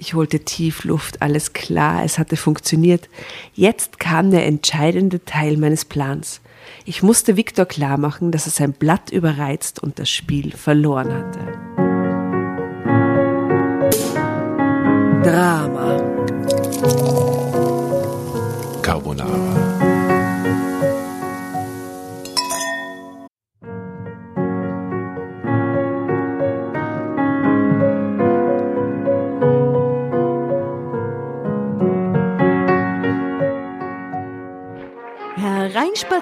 Ich holte tief Luft, alles klar, es hatte funktioniert. Jetzt kam der entscheidende Teil meines Plans. Ich musste Viktor klarmachen, dass er sein Blatt überreizt und das Spiel verloren hatte. Drama.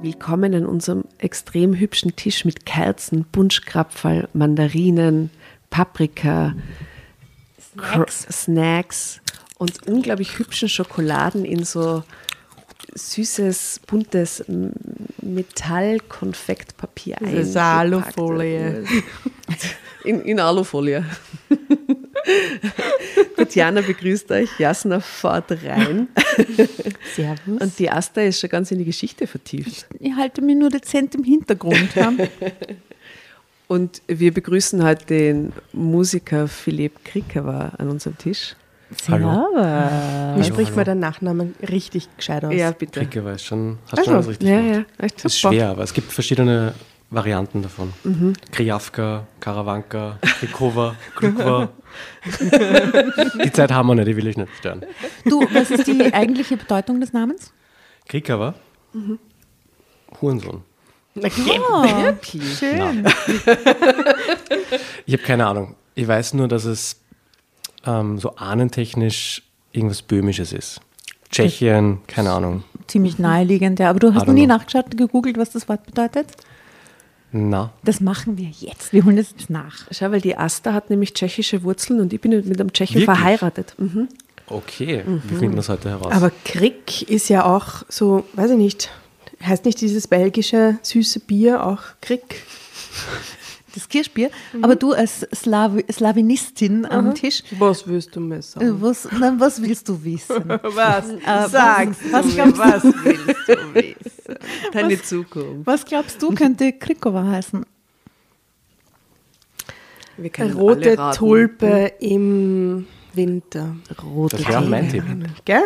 Willkommen an unserem extrem hübschen Tisch mit Kerzen, Bunschkrapferl, Mandarinen, Paprika, Snacks. Snacks und unglaublich hübschen Schokoladen in so süßes, buntes Metallkonfektpapier Das ist Alufolie. In, in Alufolie. Tatjana begrüßt euch, Jasna fährt rein Servus. und die Asta ist schon ganz in die Geschichte vertieft. ich halte mich nur dezent im Hintergrund. Ja? Und wir begrüßen heute den Musiker Philipp Krikewa an unserem Tisch. Hallo. Wie spricht man den Nachnamen richtig gescheit aus? Ja, bitte. Kricke weiß schon, hast Also, schon alles richtig Ja, gemacht. ja, echt Das ist super. schwer, aber es gibt verschiedene Varianten davon. Mhm. Krijavka, Karawanka, Krikova, Krukva. die Zeit haben wir nicht, die will ich nicht stören. Du, was ist die eigentliche Bedeutung des Namens? Krikava, Mhm. Hurensohn. Na, Oh, wirklich? schön. Ich habe keine Ahnung. Ich weiß nur, dass es ähm, so ahnentechnisch irgendwas Böhmisches ist. Tschechien, keine Ahnung. Ziemlich naheliegend, ja. Aber du hast noch nie know. nachgeschaut, gegoogelt, was das Wort bedeutet? Na, Das machen wir jetzt. Wir holen das jetzt nach. Schau, weil die Asta hat nämlich tschechische Wurzeln und ich bin mit einem Tschechen Wirklich? verheiratet. Mhm. okay. Wie finden wir es heute heraus? Aber Krick ist ja auch so, weiß ich nicht, heißt nicht dieses belgische süße Bier auch Krick? Das Kirschbier. Aber du als Slawi Slawinistin am Tisch, Was willst du mir äh, sagen? was, nein, was willst du wissen? Was? Sag's was du mir, glaubst du? was willst du wissen? Deine Zukunft. Was glaubst du, könnte Krikova heißen? Wir können Rote. Tulpe im Winter. Rote das wäre mein Tipp. Gell?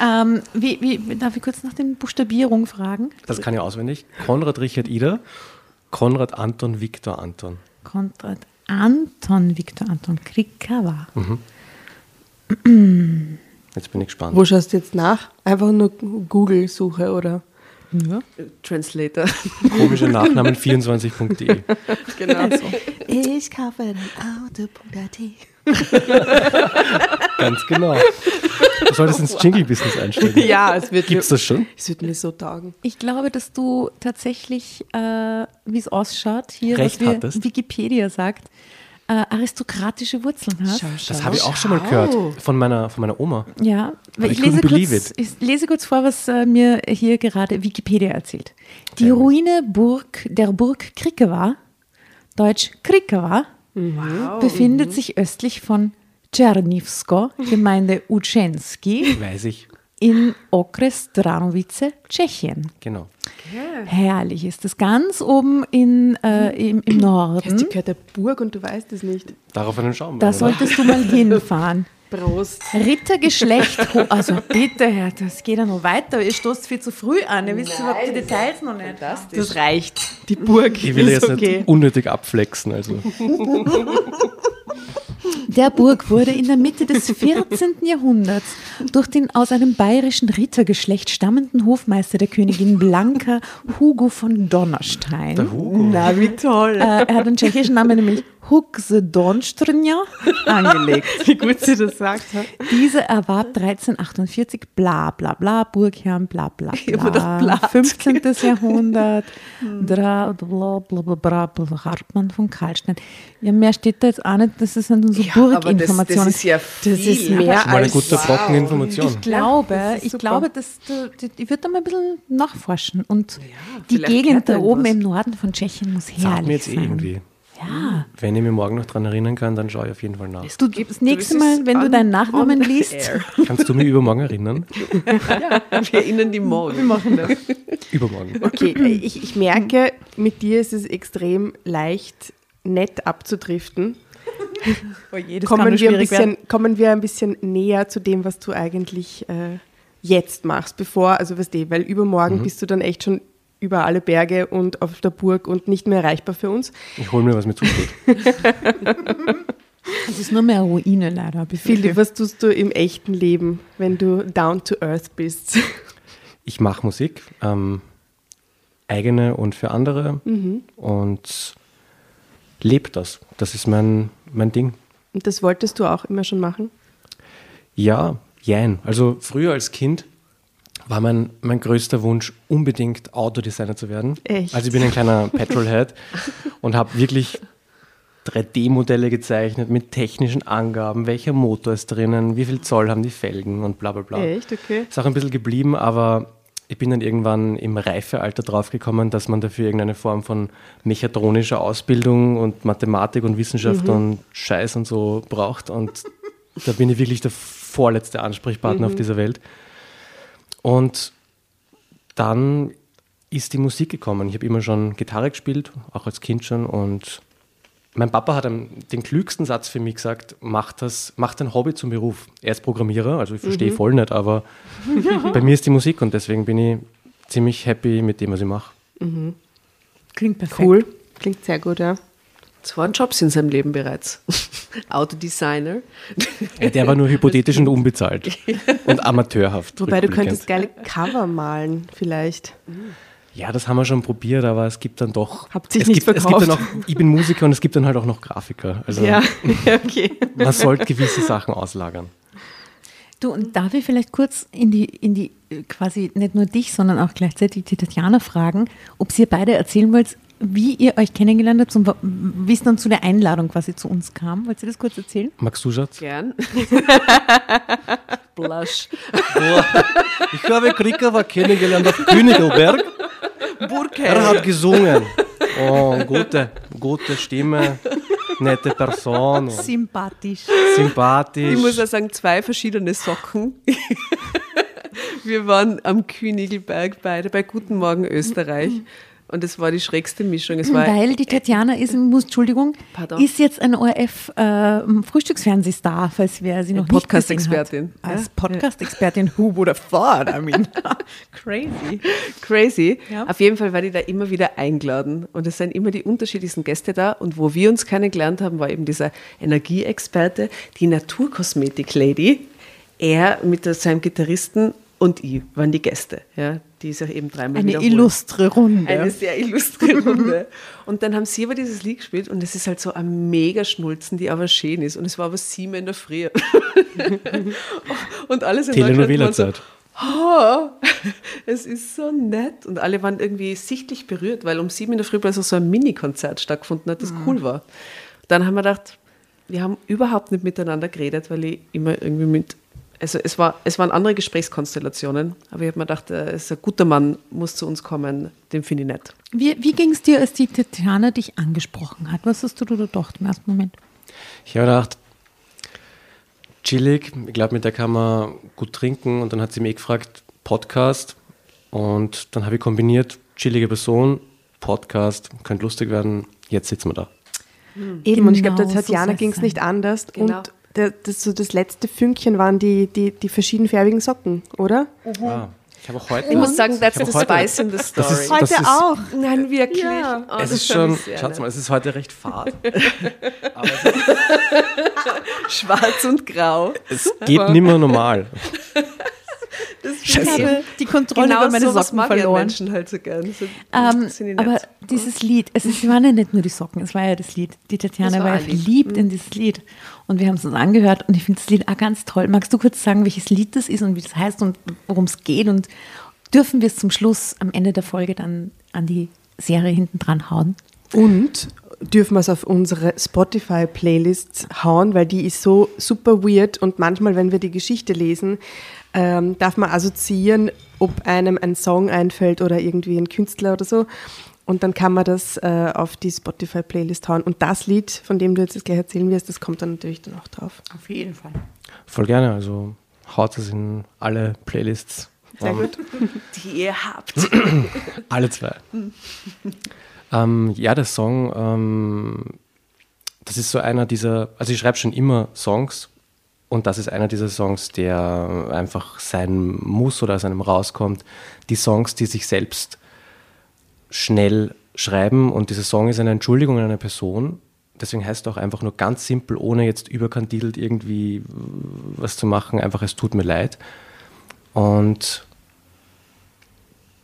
Ähm, wie, wie, darf ich kurz nach den Buchstabierung fragen? Das kann ich auswendig. Konrad Richard Ida, Konrad Anton Viktor Anton. Konrad Anton, Viktor Anton Krikava. Jetzt bin ich gespannt. Wo schaust du jetzt nach? Einfach nur Google-Suche oder? Ja. Translator. Komische Nachnamen 24.de. genau. Ich kaufe ein Auto.at. Ganz genau. Du solltest ins Jingle-Business einsteigen. Ja, es wird, Gibt's mir, das schon? es wird mir so taugen. Ich glaube, dass du tatsächlich, äh, wie es ausschaut, hier, Recht was wir. Wikipedia sagt, äh, aristokratische Wurzeln hast. Das habe ich auch schon mal gehört von meiner, von meiner Oma. Ja, weil I ich lese, kurz, ich lese kurz vor, was äh, mir hier gerade Wikipedia erzählt. Die Ruine Burg der Burg Krikova, deutsch Krikova, befindet sich östlich von Czernivsko, Gemeinde Uczynski, Weiß ich. In Okres Dranovice, Tschechien. Genau. Herrlich ist das ganz oben in, äh, im, im Norden. die gehört der Burg und du weißt es nicht. Darauf einen schauen wir. Da oder? solltest du mal hinfahren. Prost. Rittergeschlecht, also bitte, Herr, das geht ja noch weiter. Ihr stoßt viel zu früh an. Ihr wisst überhaupt die Details noch nicht. Das reicht. Die Burg Ich will ist jetzt okay. nicht unnötig abflexen. Also. der Burg wurde in der Mitte des 14. Jahrhunderts durch den aus einem bayerischen Rittergeschlecht stammenden Hofmeister der Königin Blanka Hugo von Donnerstein. Der Hugo. Na, wie toll. Äh, er hat einen tschechischen Namen, nämlich Hug ze Donstrnja, angelegt. Wie gut sie das sagt. Diese erwarb 1348, bla bla bla, Burgherrn, bla bla bla, Blatt. 15. Jahrhundert, dra, bla bla bla bla, bla, Hartmann von Karlstein. Ja, mehr steht da jetzt auch nicht, das sind unsere Burginformationen. Das ist ja viel. Das ist mehr mal eine als gute Trockeninformation. Ich glaube, das ich glaube, dass du, du, ich würde da mal ein bisschen nachforschen. Und die vielleicht Gegend da oben irgendwas. im Norden von Tschechien muss Sagt mir herrlich jetzt eh sein. irgendwie. Ja. Wenn ich mich morgen noch dran erinnern kann, dann schaue ich auf jeden Fall nach. Du, das nächste Mal, wenn du deinen Nachnamen liest, air. Kannst du mich übermorgen erinnern? Wir erinnern die morgen. Wir machen das. Übermorgen. Okay, ich, ich merke, mit dir ist es extrem leicht, nett abzudriften. oh je, Kommen wir, ein werden. bisschen, kommen wir ein bisschen näher zu dem, was du eigentlich äh, jetzt machst, bevor, also weißt du, weil übermorgen bist du dann echt schon über alle Berge und auf der Burg und nicht mehr erreichbar für uns. Ich hole mir, was mir zusteht. Es ist nur mehr Ruine leider. Philipp, was tust du im echten Leben, wenn du down to earth bist? Ich mache Musik, ähm, eigene und für andere und lebe das. Das ist mein, mein Ding. Und das wolltest du auch immer schon machen? Ja, jein. Also früher als Kind war mein, mein größter Wunsch, unbedingt Autodesigner zu werden. Echt? Also ich bin ein kleiner Petrolhead und habe wirklich 3D-Modelle gezeichnet mit technischen Angaben, welcher Motor ist drinnen, wie viel Zoll haben die Felgen und bla bla bla. Echt? Okay. Ist auch ein bisschen geblieben, aber ich bin dann irgendwann im Reifealter draufgekommen, dass man dafür irgendeine Form von mechatronischer Ausbildung und Mathematik und Wissenschaft und Scheiß und so braucht. Und da bin ich wirklich der vorletzte Ansprechpartner auf dieser Welt. Und dann ist die Musik gekommen. Ich habe immer schon Gitarre gespielt, auch als Kind schon. Und mein Papa hat den klügsten Satz für mich gesagt, mach, das, mach dein Hobby zum Beruf. Er ist Programmierer, also ich verstehe voll nicht, aber bei mir ist die Musik und deswegen bin ich ziemlich happy mit dem, was ich mache. Klingt perfekt. Cool. Klingt sehr gut, ja. Zwei Jobs in seinem Leben bereits. Autodesigner. Ja, der war nur hypothetisch und unbezahlt und amateurhaft. Wobei du könntest geile Cover malen, vielleicht. Ja, das haben wir schon probiert, aber es gibt dann doch. Habt sich es nicht gibt, es gibt dann auch, verkauft. Ich bin Musiker und es gibt dann halt auch noch Grafiker. Also Ja, okay. man sollte gewisse Sachen auslagern. Du, und darf ich vielleicht kurz in die, in die, äh, quasi nicht nur dich, sondern auch gleichzeitig die Tatjana fragen, ob ihr beide erzählen wollt, wie ihr euch kennengelernt habt und wie es dann zu der Einladung quasi zu uns kam. Wollt ihr das kurz erzählen? Magst du, Schatz? Gern. Blush. Ich habe Krikava kennengelernt auf Königelberg. Er hat gesungen. Oh, gute, gute Stimme, nette Person, Sympathisch. sympathisch. Ich muss ja sagen, zwei verschiedene Socken. Wir waren am Kühnigelberg beide bei Guten Morgen Österreich. Und es war die schrägste Mischung. Weil die Tatjana ist, muss, Entschuldigung, Pardon? ist jetzt ein ORF-Frühstücksfernsehstar, falls wer sie noch nicht Podcast-Expertin. Als Podcast-Expertin, who would have thought? I mean, crazy. crazy. Ja. Auf jeden Fall war die da immer wieder eingeladen. Und es sind immer die unterschiedlichsten Gäste da. Und wo wir uns kennengelernt haben, war eben dieser Energieexperte, die Naturkosmetik-Lady. Er mit seinem Gitarristen und ich waren die Gäste. Ja, die sich eben dreimal Eine illustre Runde. Eine sehr illustre Runde. Und dann haben sie aber dieses Lied gespielt und es ist halt so ein mega Schnulzen, die aber schön ist. Und es war aber sieben in der Früh. und alles in Deutschland waren so, Telenovela-Zeit. oh, es ist so nett. Und alle waren irgendwie sichtlich berührt, weil um sieben in der Früh plötzlich so ein Mini-Konzert stattgefunden hat, das cool war. Dann haben wir gedacht, wir haben überhaupt nicht miteinander geredet, weil ich immer irgendwie mit, also es, war, es waren andere Gesprächskonstellationen, aber ich habe mir gedacht, äh, es ist ein guter Mann, muss zu uns kommen, den finde ich nett. Wie, wie ging es dir, als die Tatjana dich angesprochen hat? Was hast du da gedacht im ersten Moment? Ich habe gedacht, chillig, ich glaube, mit der kann man gut trinken. Und dann hat sie mich gefragt, Podcast. Und dann habe ich kombiniert, chillige Person, Podcast, könnte lustig werden, jetzt sitzen wir da. Eben, und ich glaube, der Genau so Tatjana soll's ging es nicht anders. Genau. Und das, so das letzte Fünkchen waren die, die, die verschiedenfarbigen Socken, oder? Ah, Ich habe auch heute. Ich muss sagen, that's the heute- spice in the Das story. ist- Heute das ist- auch. Nein, wirklich. Ja. Oh, Es das ist schon, schaut mal, es ist heute recht fad. Aber? Schwarz und grau. es geht nicht mehr normal. Ich habe die Kontrolle Genau über meine sowas Socken verloren. Menschen halt so gern. So, Ähm, sind die aber dieses Lied, es ist, waren ja nicht nur die Socken, es war ja das Lied. Die Tatjana war war, ja Lied. Mhm. verliebt in dieses Lied. Und wir haben es uns angehört und ich finde das Lied auch ganz toll. Magst du kurz sagen, welches Lied das ist und wie das heißt und worum es geht? Und dürfen wir es zum Schluss am Ende der Folge dann an die Serie hinten dran hauen? Und dürfen wir es auf unsere Spotify-Playlist hauen, weil die ist so super weird und manchmal, wenn wir die Geschichte lesen, ähm, darf man assoziieren, ob einem ein Song einfällt oder irgendwie ein Künstler oder so. Und dann kann man das äh, auf die Spotify-Playlist hauen. Und das Lied, von dem du jetzt gleich erzählen wirst, das kommt dann natürlich dann auch drauf. Auf jeden Fall. Voll gerne. Also haut es in alle Playlists. Sehr gut. Die ihr habt. Alle zwei. ähm, ja, der Song, ähm, das ist so einer dieser, also ich schreibe schon immer Songs und das ist einer dieser Songs, der einfach sein muss oder aus einem rauskommt. Die Songs, die sich selbst schnell schreiben und dieser Song ist eine Entschuldigung an eine Person. Deswegen heißt er auch einfach nur ganz simpel, ohne jetzt überkandidelt irgendwie was zu machen, einfach es tut mir leid. Und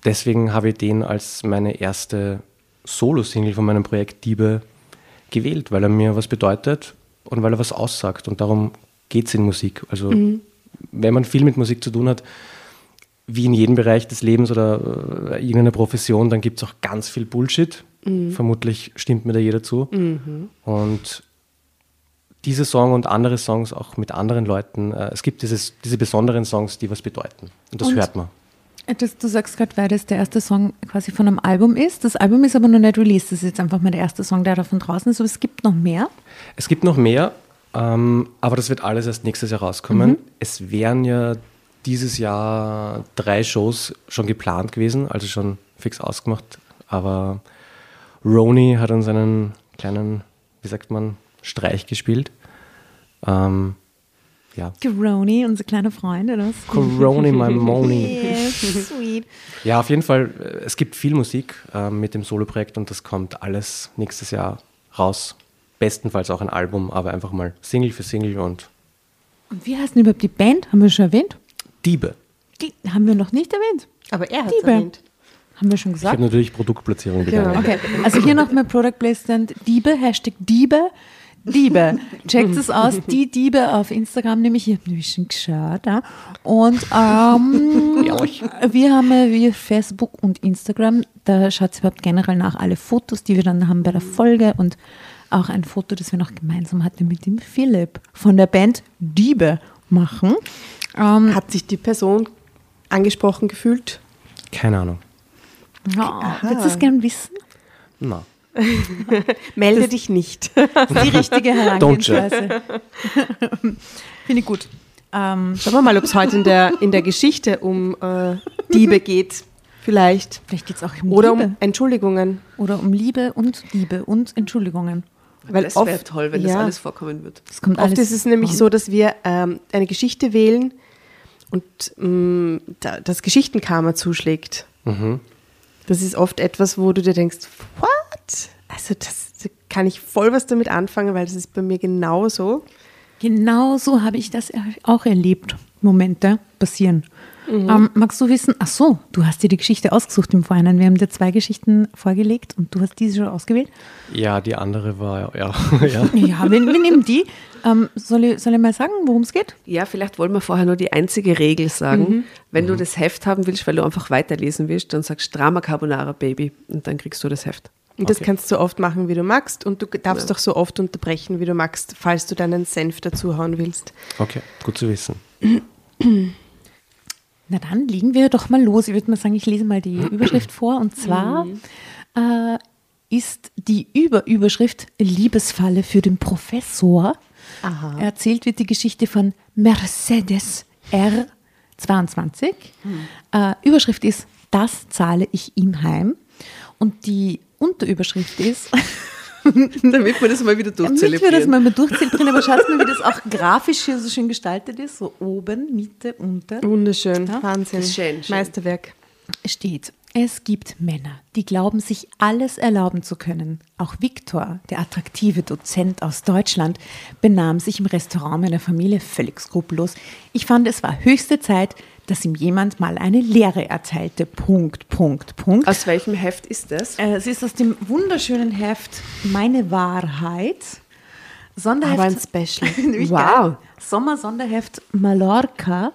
deswegen habe ich den als meine erste Solo-Single von meinem Projekt Diebe gewählt, weil er mir was bedeutet und weil er was aussagt. Und darum geht es in Musik. Also wenn man viel mit Musik zu tun hat, wie in jedem Bereich des Lebens oder äh, irgendeiner Profession, dann gibt es auch ganz viel Bullshit. Vermutlich stimmt mir da jeder zu. Und diese Song und andere Songs auch mit anderen Leuten, äh, es gibt dieses, diese besonderen Songs, die was bedeuten. Und das Und- hört man. Äh, Das, du sagst gerade, weil das der erste Song quasi von einem Album ist. Das Album ist aber noch nicht released. Das ist jetzt einfach mal der erste Song, der davon draußen ist. Aber es gibt noch mehr. Es gibt noch mehr, ähm, aber das wird alles erst nächstes Jahr rauskommen. Es wären ja dieses Jahr drei Shows schon geplant gewesen, also schon fix ausgemacht. Aber Roni hat uns einen kleinen, wie sagt man, Streich gespielt. Ähm, ja. Geroni, unser kleiner Freund, oder was? Coroni, my Moni. Yes, sweet. Ja, auf jeden Fall, äh, es gibt viel Musik äh, mit dem Soloprojekt und das kommt alles nächstes Jahr raus. Bestenfalls auch ein Album, aber einfach mal Single für Single und Und wie heißt denn überhaupt die Band? Haben wir schon erwähnt? Diebe. Die haben wir noch nicht erwähnt. Aber er hat Liebe. erwähnt. Haben wir schon Ich habe gesagt? natürlich Produktplatzierung Genau. gegangen. Okay, also hier nochmal Product Placement. Diebe, Hashtag Diebe. Diebe. Checkt es aus, die Diebe auf Instagram, nämlich, ich habe nämlich schon geschaut. Ja. Und ähm, wir haben ja wie Facebook und Instagram, da schaut überhaupt generell nach alle Fotos, die wir dann haben bei der Folge und auch ein Foto, das wir noch gemeinsam hatten mit dem Philipp von der Band Diebe machen. Ähm, Hat sich die Person angesprochen gefühlt? Keine Ahnung. ja, willst du es gern wissen? Na. Melde dich nicht. Das ist die richtige Herangehensweise. Finde ich gut. Ähm, Schauen wir mal, ob es heute in der, in der Geschichte um äh, Diebe geht. Vielleicht. vielleicht geht es auch um Oder Liebe. um Entschuldigungen. Oder um Liebe und Liebe und Entschuldigungen. Weil das wäre oft- toll, wenn das ja. alles vorkommen wird. Das kommt Oft alles ist es nämlich so, dass wir ähm, eine Geschichte wählen und mh, da, das Geschichtenkarma zuschlägt. Das ist oft etwas, wo du dir denkst, what? Also das, da kann ich voll was damit anfangen, weil das ist bei mir genauso. Genau so habe ich das auch erlebt. Momente passieren. Mhm. Ähm, magst du wissen, ach so, du hast dir die Geschichte ausgesucht im Vorhinein. Wir haben dir zwei Geschichten vorgelegt und du hast diese schon ausgewählt. Ja, die andere war, ja. ja. Ja, wir, wir nehmen die. Ähm, soll, ich, soll ich mal sagen, worum es geht? Ja, vielleicht wollen wir vorher nur die einzige Regel sagen. Wenn du das Heft haben willst, weil du einfach weiterlesen willst, dann sagst Drama Carbonara Baby und dann kriegst du das Heft. Und das Okay. kannst du so oft machen, wie du magst. Und du darfst doch so oft unterbrechen, wie du magst, falls du deinen Senf dazuhauen willst. Okay, gut zu wissen. Na dann legen wir doch mal los. Ich würde mal sagen, ich lese mal die Überschrift vor. Und zwar äh, ist die Überüberschrift Liebesfalle für den Professor. Aha. Erzählt wird die Geschichte von Mercedes R22. Äh, Überschrift ist, das zahle ich ihm heim. Und die Unterüberschrift ist, Damit wir das mal wieder Damit wir das durchzelebrieren. mal, mal durchzelebrieren, aber schaut mal, wie das auch grafisch hier so schön gestaltet ist. So oben, Mitte, unter. Wunderschön, Ja. Wahnsinn. Schön, schön. Meisterwerk. steht, es gibt Männer, die glauben, sich alles erlauben zu können. Auch Viktor, der attraktive Dozent aus Deutschland, benahm sich im Restaurant meiner Familie völlig skrupellos. Ich fand, es war höchste Zeit, dass ihm jemand mal eine Lehre erteilte. Punkt, Punkt, Punkt. Aus welchem Heft ist das? Äh, es ist aus dem wunderschönen Heft Meine Wahrheit. Sonderheft. Aber ein Special. Wow. Sommersonderheft Mallorca.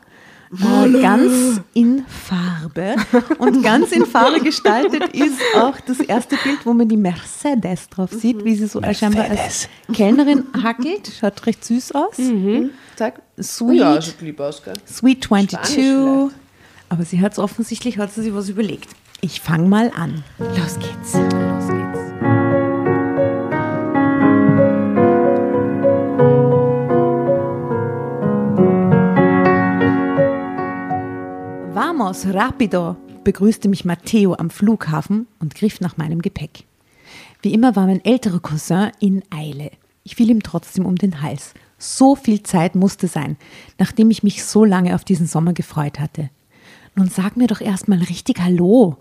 Äh, ganz in Farbe. Und ganz in Farbe gestaltet ist auch das erste Bild, wo man die Mercedes drauf sieht, wie sie so scheinbar als Kellnerin hackelt. Schaut recht süß aus. Zeig. Sweet. Ja, sieht lieb aus, gell? Sweet Spanisch 22. Aber sie hat es offensichtlich, hat sie sich was überlegt. Ich fange mal an. Los geht's. Vamos, rapido, begrüßte mich Matteo am Flughafen und griff nach meinem Gepäck. Wie immer war mein älterer Cousin in Eile. Ich fiel ihm trotzdem um den Hals. So viel Zeit musste sein, nachdem ich mich so lange auf diesen Sommer gefreut hatte. Nun sag mir doch erstmal richtig Hallo.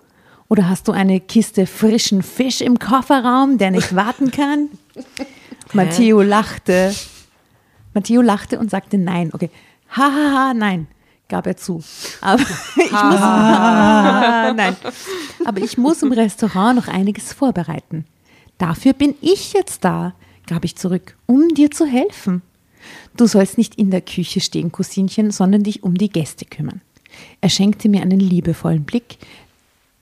Oder hast du eine Kiste frischen Fisch im Kofferraum, der nicht warten kann? Matteo lachte. Matteo lachte und sagte nein. Okay. Hahaha, ha, ha, nein, gab er zu. Aber ich muss, nein. Aber ich muss im Restaurant noch einiges vorbereiten. Dafür bin ich jetzt da, gab ich zurück, um dir zu helfen. Du sollst nicht in der Küche stehen, Cousinchen, sondern dich um die Gäste kümmern. Er schenkte mir einen liebevollen Blick.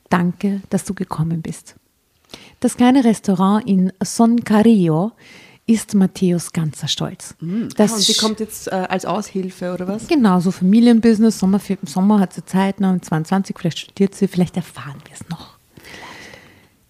Danke, dass du gekommen bist. Das kleine Restaurant in Son Carillo ist Matthäus ganzer Stolz. Das Und sie kommt jetzt äh, als Aushilfe, oder was? Genau, so Familienbusiness. Sommer, im Sommer hat sie Zeit, noch 22, vielleicht studiert sie, vielleicht erfahren wir es noch.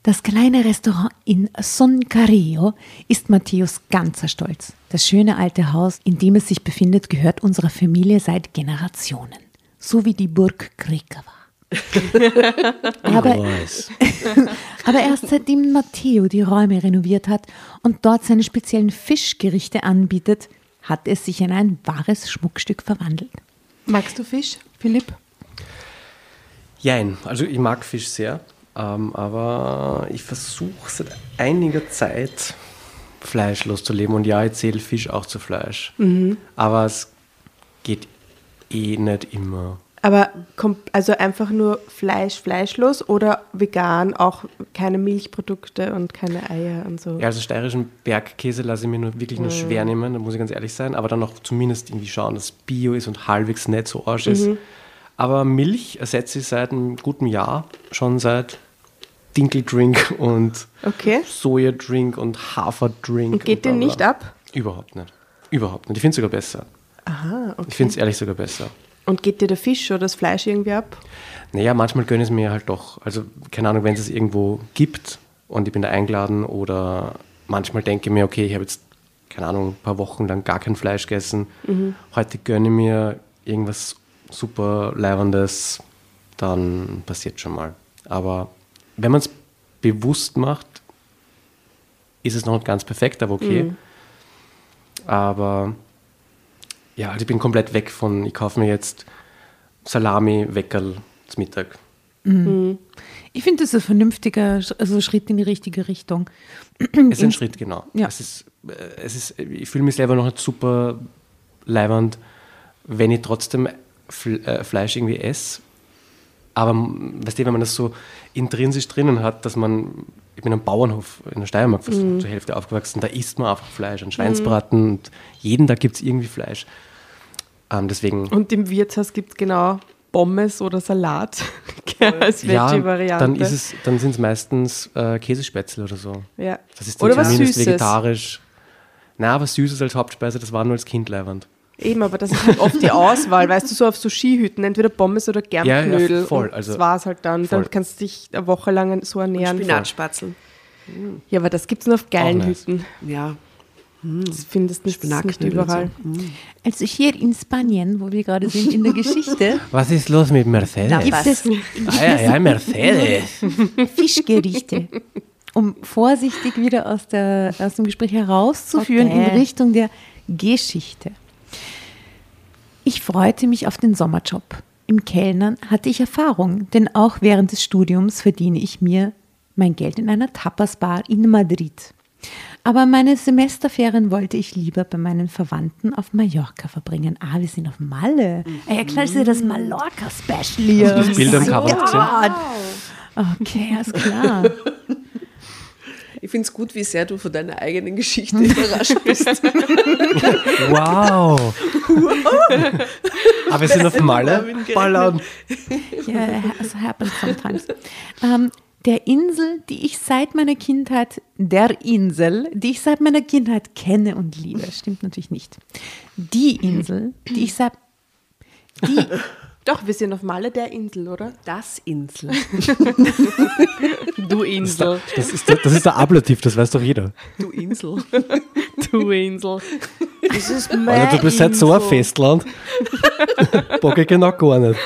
Das kleine Restaurant in Son Carillo ist Matthäus ganzer Stolz. Das schöne alte Haus, in dem es sich befindet, gehört unserer Familie seit Generationen. So wie die Burg Krikava. aber, aber erst seitdem Matteo die Räume renoviert hat und dort seine speziellen Fischgerichte anbietet, hat es sich in ein wahres Schmuckstück verwandelt. Magst du Fisch, Philipp? Jein, also ich mag Fisch sehr, ähm, aber ich versuche seit einiger Zeit fleischlos zu leben und ja, ich zähle Fisch auch zu Fleisch. Aber es geht eh nicht immer. Aber also einfach nur Fleisch, fleischlos oder vegan, auch keine Milchprodukte und keine Eier und so. Ja, also steirischen Bergkäse lasse ich mir nur wirklich nur schwer nehmen, da muss ich ganz ehrlich sein, aber dann noch zumindest irgendwie schauen, dass Bio ist und halbwegs nicht so arsch ist. Aber Milch ersetze ich seit einem guten Jahr, schon seit Dinkeldrink und Okay. Sojadrink und Haferdrink. Und geht bla, dir nicht ab? Überhaupt nicht. Überhaupt nicht. Ich finde es sogar besser. Aha, okay. Ich finde es ehrlich sogar besser. Und geht dir der Fisch oder das Fleisch irgendwie ab? Naja, manchmal gönne ich es mir halt doch. Also, keine Ahnung, wenn es es irgendwo gibt und ich bin da eingeladen oder manchmal denke ich mir, okay, ich habe jetzt, keine Ahnung, ein paar Wochen lang gar kein Fleisch gegessen. Heute gönne ich mir irgendwas super Leibendes, dann passiert schon mal. Aber wenn man es bewusst macht, ist es noch nicht ganz perfekt, aber okay. Aber ja, also ich bin komplett weg von, ich kaufe mir jetzt Salami, Weckerl zum Mittag. Ich finde, das ist ein vernünftiger also Schritt in die richtige Richtung. Es ist ein Schritt, genau. Ja. Es ist, äh, es ist, ich fühle mich selber noch nicht super leibernd, wenn ich trotzdem äh, Fleisch irgendwie esse. Aber weißt du, wenn man das so intrinsisch drinnen hat, dass man, ich bin am Bauernhof in der Steiermark fast Mhm. zur Hälfte aufgewachsen, da isst man einfach Fleisch, ein Schweinsbraten und jeden Tag gibt es irgendwie Fleisch. Ähm, deswegen, Und im Wirtshaus gibt es genau Pommes oder Salat als ja, Veggie-Variante. dann, ist es, dann sind es meistens äh, Käsespätzle oder so. Ja. Das ist dann Oder was Süßes. vegetarisch. Na, was Süßes als Hauptspeise, das war nur als Kind leiwand. Eben, aber das ist halt oft die Auswahl, weißt du, so auf so Skihütten, entweder Pommes oder Ja, ja, Germknödel. voll, und also das war es halt dann. voll. Dann kannst du dich eine Woche lang so ernähren. Spinatspatzel. Ja, aber das gibt es nur auf geilen nice. Hütten. Ja. Das findest du nicht, überall. so. Also hier in Spanien, wo wir gerade sind in der Geschichte, Was ist los mit Mercedes? gibt es, Ah, ja, ja, Mercedes. Fischgerichte. um vorsichtig wieder aus, der, aus dem Gespräch herauszuführen Okay. in Richtung der Geschichte. Ich freute mich auf den Sommerjob. Im Kellnern hatte ich Erfahrung, denn auch während des Studiums verdiene ich mir mein Geld in einer Tapasbar in Madrid. Aber meine Semesterferien wollte ich lieber bei meinen Verwandten auf Mallorca verbringen. Ah, wir sind auf Malle. Ah, Ja, klar, das ist ja das Mallorca-Special hier. Das Bild am Cover? Gott. Okay, alles klar. Ich finde es gut, wie sehr du von deiner eigenen Geschichte überrascht bist. Wow! Aber wir sind auf Malle. Ballern. Ja, es happens sometimes. Ähm, der Insel, die ich seit meiner Kindheit, der Insel, die ich seit meiner Kindheit kenne und liebe, stimmt natürlich nicht. Die Insel, die ich seit, die, Doch, wir sind auf Malle der Insel, oder? Das Insel. Du Insel. Das ist, der, das ist der Ablativ, das weiß doch jeder. Du Insel. Du Insel. das ist Alter, du bist halt so ein Festland. Bock ich genau gar nicht.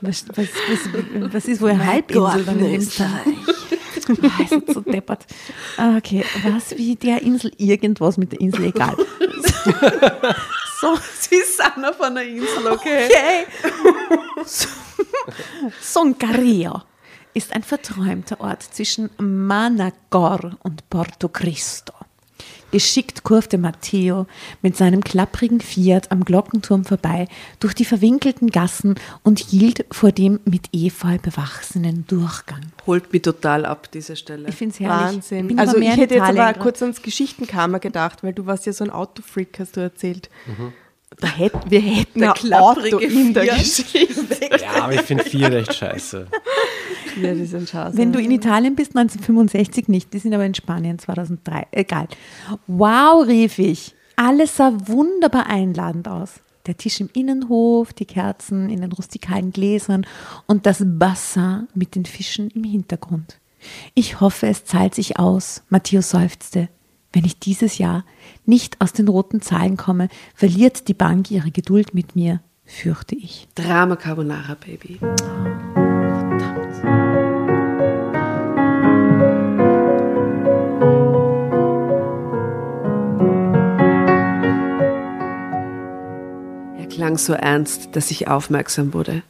Was, was, was, was ist wohl Halbinsel dann in dem Fall? Ah, ist so deppert. Ah, Okay, was wie der Insel, irgendwas mit der Insel, egal. So, Sie sind auf einer Insel, okay? okay. Soncario ist ein verträumter Ort zwischen Manacor und Porto Cristo. Geschickt kurfte Matteo mit seinem klapprigen Fiat am Glockenturm vorbei durch die verwinkelten Gassen und hielt vor dem mit Efeu bewachsenen Durchgang. Holt mich total ab, diese Stelle. Ich finde es herrlich. Wahnsinn. Bin also ich hätte jetzt aber kurz ans Geschichtenkammer gedacht, weil du warst ja so ein Autofreak, hast du erzählt. Da hätt, wir hätten ein Auto in der. Geschichte. Ja, aber ich finde vier echt scheiße. Ja, die sind scheiße. Wenn du in Italien bist, 1965 nicht, die sind aber in Spanien 2003. Egal. Wow, rief ich. Alles sah wunderbar einladend aus. Der Tisch im Innenhof, die Kerzen in den rustikalen Gläsern und das Bassin mit den Fischen im Hintergrund. Ich hoffe, es zahlt sich aus, Matteo seufzte. Wenn ich dieses Jahr nicht aus den roten Zahlen komme, verliert die Bank ihre Geduld mit mir, fürchte ich. Drama Carbonara, Baby. Klang so ernst, dass ich aufmerksam wurde.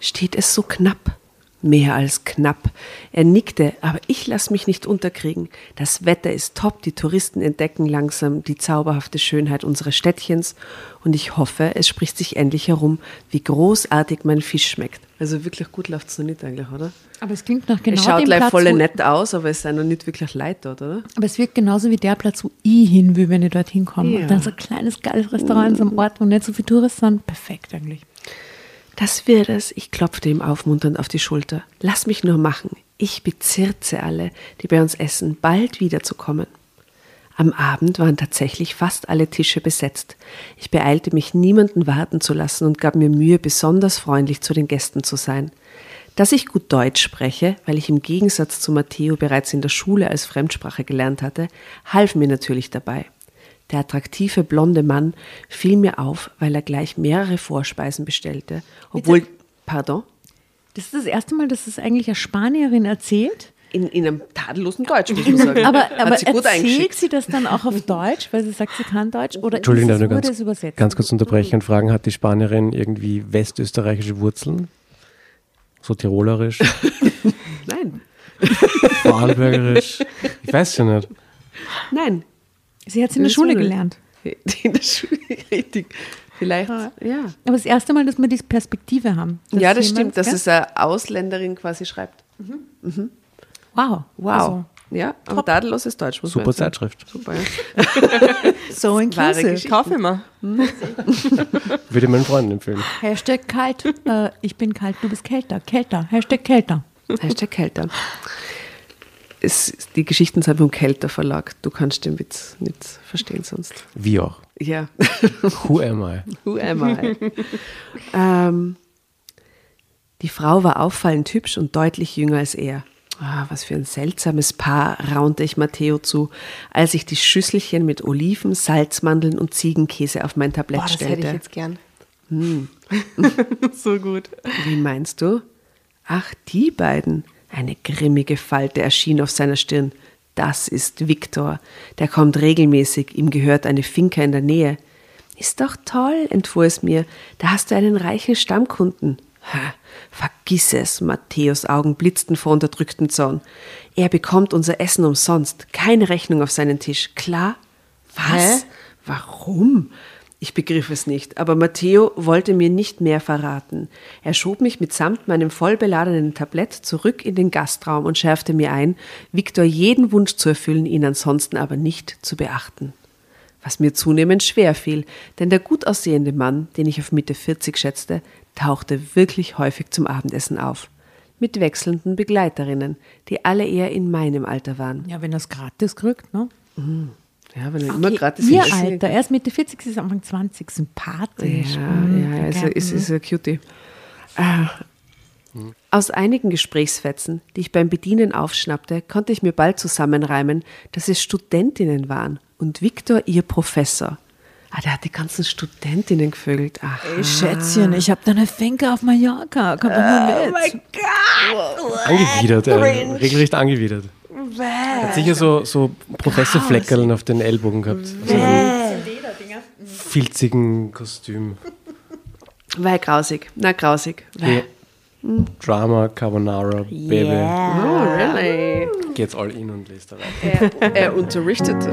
Steht es so knapp? Mehr als knapp. Er nickte, aber ich lass mich nicht unterkriegen. Das Wetter ist top, die Touristen entdecken langsam die zauberhafte Schönheit unseres Städtchens und ich hoffe, es spricht sich endlich herum, wie großartig mein Fisch schmeckt. Also wirklich gut läuft es noch nicht eigentlich, oder? Aber es klingt nach genau es schaut gleich voll nett aus, aber es sind noch nicht wirklich Leute dort, oder? Aber es wirkt genauso wie der Platz, wo ich hin will, wenn ich dorthin komme. Ja. Und dann so ein kleines, geiles Restaurant in so einem Ort, wo nicht so viele Touristen sind. Perfekt eigentlich. Das wird es. Ich klopfte ihm aufmunternd auf die Schulter. Lass mich nur machen. Ich bezirze alle, die bei uns essen, bald wiederzukommen. Am Abend waren tatsächlich fast alle Tische besetzt. Ich beeilte mich, niemanden warten zu lassen und gab mir Mühe, besonders freundlich zu den Gästen zu sein. Dass ich gut Deutsch spreche, weil ich im Gegensatz zu Matteo bereits in der Schule als Fremdsprache gelernt hatte, half mir natürlich dabei. Der attraktive blonde Mann fiel mir auf, weil er gleich mehrere Vorspeisen bestellte, obwohl, pardon, Das ist das erste Mal, dass es eigentlich eine Spanierin erzählt. In, in einem tadellosen Deutsch, muss man sagen. Aber, aber sie gut erzählt sie das dann auch auf Deutsch, weil sie sagt, sie kann Deutsch? Oder Entschuldigung, ist es, ich nur ganz, es übersetzt? ganz kurz unterbrechen und fragen, hat die Spanierin irgendwie westösterreichische Wurzeln? So tirolerisch, Nein, vorarlbergerisch? Ich weiß ja nicht. nein. Sie hat es in der Das Schule gelernt. In der Schule, richtig. Vielleicht, ja. Aber das erste Mal, dass wir diese Perspektive haben. Ja, das stimmt, dass es eine Ausländerin quasi schreibt. Wow. Wow. Also, ja, aber tadelloses Deutsch, muss Super sagen. Zeitschrift. Super, ja. so Wahre inclusive. Geschichte. Kauf immer. Würde ich meinen Freunden empfehlen. Hashtag kalt. Äh, ich bin kalt, du bist kälter. Kälter. Hashtag kälter. Hashtag Kälter. Es, die Geschichten sind vom Kälter Verlag. Du kannst den Witz nicht verstehen sonst. Wie auch. Ja. Who am I? Who am I? ähm, die Frau war auffallend hübsch und deutlich jünger als er. Ah, was für ein seltsames Paar, raunte ich Matteo zu, als ich die Schüsselchen mit Oliven, Salzmandeln und Ziegenkäse auf mein Tablett Boah, das stellte. hätte ich jetzt gern. so gut. Wie meinst du? Ach, die beiden. Eine grimmige Falte erschien auf seiner Stirn. Das ist Viktor. Der kommt regelmäßig, ihm gehört eine Finca in der Nähe. Ist doch toll, entfuhr es mir. Da hast du einen reichen Stammkunden. Ha, vergiss es, Matthäus Augen blitzten vor unterdrücktem Zorn. Er bekommt unser Essen umsonst, keine Rechnung auf seinen Tisch. Klar? Was? Hä? Warum? Ich begriff es nicht, aber Matteo wollte mir nicht mehr verraten. Er schob mich mitsamt meinem vollbeladenen Tablett zurück in den Gastraum und schärfte mir ein, Viktor jeden Wunsch zu erfüllen, ihn ansonsten aber nicht zu beachten. Was mir zunehmend schwer fiel, denn der gut aussehende Mann, den ich auf Mitte 40 schätzte, tauchte wirklich häufig zum Abendessen auf. Mit wechselnden Begleiterinnen, die alle eher in meinem Alter waren. Ja, wenn das gratis kriegt, ne? Ja, wenn er immer gratis Ihr ist. Alter, erst Mitte 40, sie ist Anfang 20, sympathisch. Ja, Mhm, ja, ist, okay. ist, ist ein Cutie. Ah. Aus einigen Gesprächsfetzen, die ich beim Bedienen aufschnappte, konnte ich mir bald zusammenreimen, dass es Studentinnen waren und Viktor ihr Professor. Ah, der hat die ganzen Studentinnen gevögelt. Aha. Ey, Schätzchen, ich habe da eine Finke auf Mallorca. Komm doch mal mit. Angewidert, äh, regelrecht angewidert. Hat sicher so, so Professorfleckerln auf den Ellbogen gehabt. So einen filzigen Kostüm. Weil grausig. Na, grausig. Ja. Drama, Carbonara, Baby. Oh, really? Geht's all in und lest da rein. Er, er unterrichtete.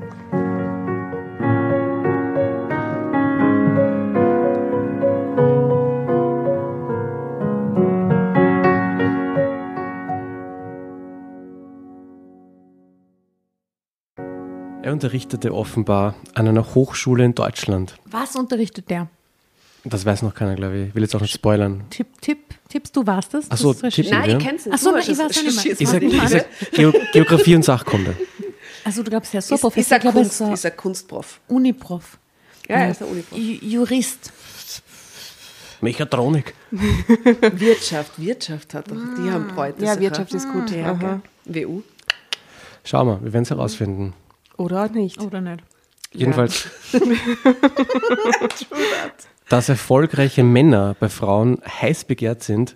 Unterrichtete offenbar an einer Hochschule in Deutschland. Was unterrichtet der? Das weiß noch keiner, glaube ich. Ich will jetzt auch nicht spoilern. Tipp, Tipp, tippst du, warst das? Ach so, Das ist recherchiert. Tippen. Nein, Ja. ich kenn's nicht. Ach so, Du nein, hast ich es weiß ja nicht. Ich sag, sag Geografie und Sachkunde. Also du glaubst, er ist so Ist, ist er er ist Kunst, so ist er Kunstprof. Uniprof. Ja, er ist ein Uniprof. Ju- Jurist. Mechatronik. Wirtschaft, Wirtschaft hat doch, die haben Bräute. Ja, sicher. Wirtschaft ist gut. Ja, gell. WU. Schau mal, wir werden es herausfinden. Oder nicht. Oder nicht? Jedenfalls. Dass erfolgreiche Männer bei Frauen heiß begehrt sind,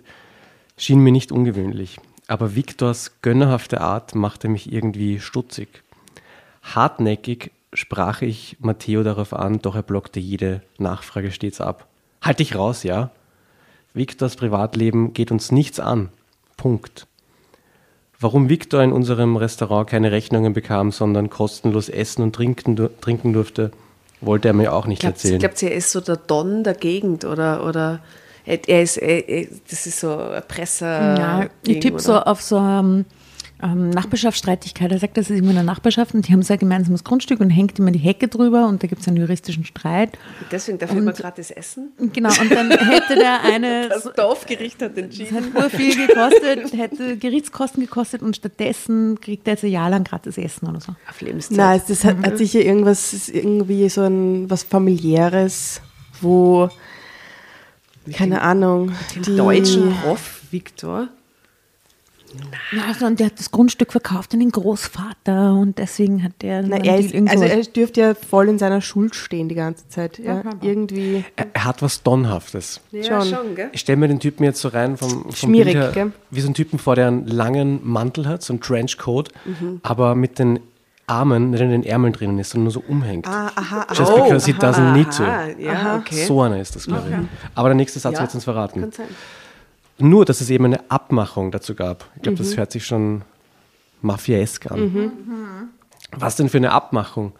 schien mir nicht ungewöhnlich. Aber Viktors gönnerhafte Art machte mich irgendwie stutzig. Hartnäckig sprach ich Matteo darauf an, doch er blockte jede Nachfrage stets ab. Halt dich raus, ja? Viktors Privatleben geht uns nichts an. Punkt. Warum Viktor in unserem Restaurant keine Rechnungen bekam, sondern kostenlos essen und trinken, trinken durfte, wollte er mir auch nicht Glaubt, erzählen. glaubt ihr, er ist so der Don der Gegend oder, oder er ist, er, er, das ist so ein Presser. Ja, ich tippe so auf so ähm, ähm, Nachbarschaftsstreitigkeit. Er sagt, das ist irgendwo eine Nachbarschaft und die haben so ein gemeinsames Grundstück und hängt immer die Hecke drüber und da gibt es einen juristischen Streit. Deswegen darf ich immer gratis essen. Genau, und dann hätte der eine, Das Dorfgericht hat das entschieden. hat nur viel gekostet, hätte Gerichtskosten gekostet und stattdessen kriegt er jetzt ein Jahr lang gratis Essen oder so. Auf Lebenszeit. Nein, das hat, hat sicher irgendwas, ist irgendwie so ein was familiäres, wo keine Ahnung, Den deutschen Prof, Viktor. Ja, also, und der hat das Grundstück verkauft an den Großvater und deswegen hat der Na, er, ist, also er dürfte ja voll in seiner Schuld stehen die ganze Zeit. Ja, irgendwie er, hat was Donnhaftes. Ja, Schon. schon, gell? Ich stelle mir den Typen jetzt so rein vom, vom Schmierig, Bild her, gell? wie so ein Typen vor, der einen langen Mantel hat, so einen Trenchcoat, Mhm. aber mit den Armen nicht in den Ärmeln drinnen ist, sondern nur so umhängt. Ah, aha, Just aha. because he doesn't need to. Ah, ja, okay. So einer ist das, glaube ich. Aber der nächste Satz Ja, wird uns verraten. Kann sein. Nur, dass es eben eine Abmachung dazu gab. Ich glaube, Mhm. das hört sich schon mafiesk an. Was denn für eine Abmachung?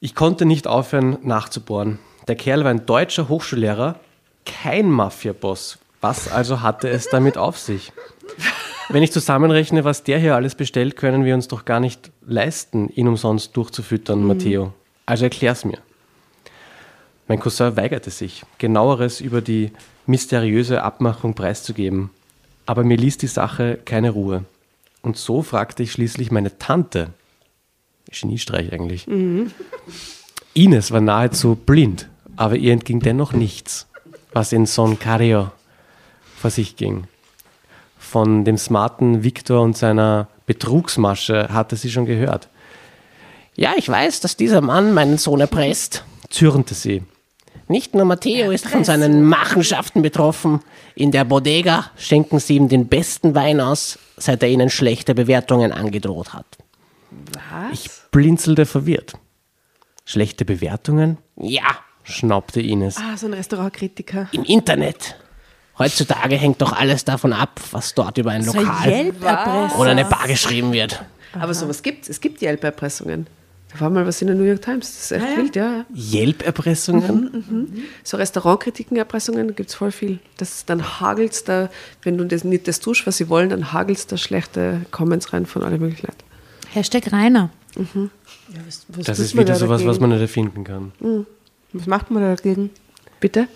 Ich konnte nicht aufhören nachzubohren. Der Kerl war ein deutscher Hochschullehrer, kein Mafia-Boss. Was also hatte es damit auf sich? Wenn ich zusammenrechne, was der hier alles bestellt, können wir uns doch gar nicht leisten, ihn umsonst durchzufüttern, Matteo. Also erklär's mir. Mein Cousin weigerte sich, genaueres über die mysteriöse Abmachung preiszugeben. Aber mir ließ die Sache keine Ruhe. Und so fragte ich schließlich meine Tante. Geniestreich eigentlich. Ines war nahezu blind, aber ihr entging dennoch nichts, was in Son Cario vor sich ging. Von dem smarten Victor und seiner Betrugsmasche hatte sie schon gehört. Ja, ich weiß, dass dieser Mann meinen Sohn erpresst, zürnte sie. Nicht nur Matteo ist von seinen Machenschaften betroffen. In der Bodega schenken sie ihm den besten Wein aus, seit er ihnen schlechte Bewertungen angedroht hat. Was? Ich blinzelte verwirrt. Schlechte Bewertungen? Ja, schnaubte Ines. Ah, so ein Restaurantkritiker. Im Internet. Heutzutage hängt doch alles davon ab, was dort über ein Lokal oder eine Bar geschrieben wird. Aber sowas gibt's. Es gibt Yelp-Erpressungen. Da war mal was in der New York Times. Das ist echt wild, ja. ja. Yelp-Erpressungen? So Restaurantkritiken-Erpressungen gibt es voll viel. Das, dann hagelt's da, wenn du das nicht das tust, was sie wollen, dann hagelt's da schlechte Comments rein von allen möglichen Leuten. Hashtag Rainer. Was Das tut ist wieder da sowas, was man nicht erfinden kann. Was macht man da dagegen? Bitte?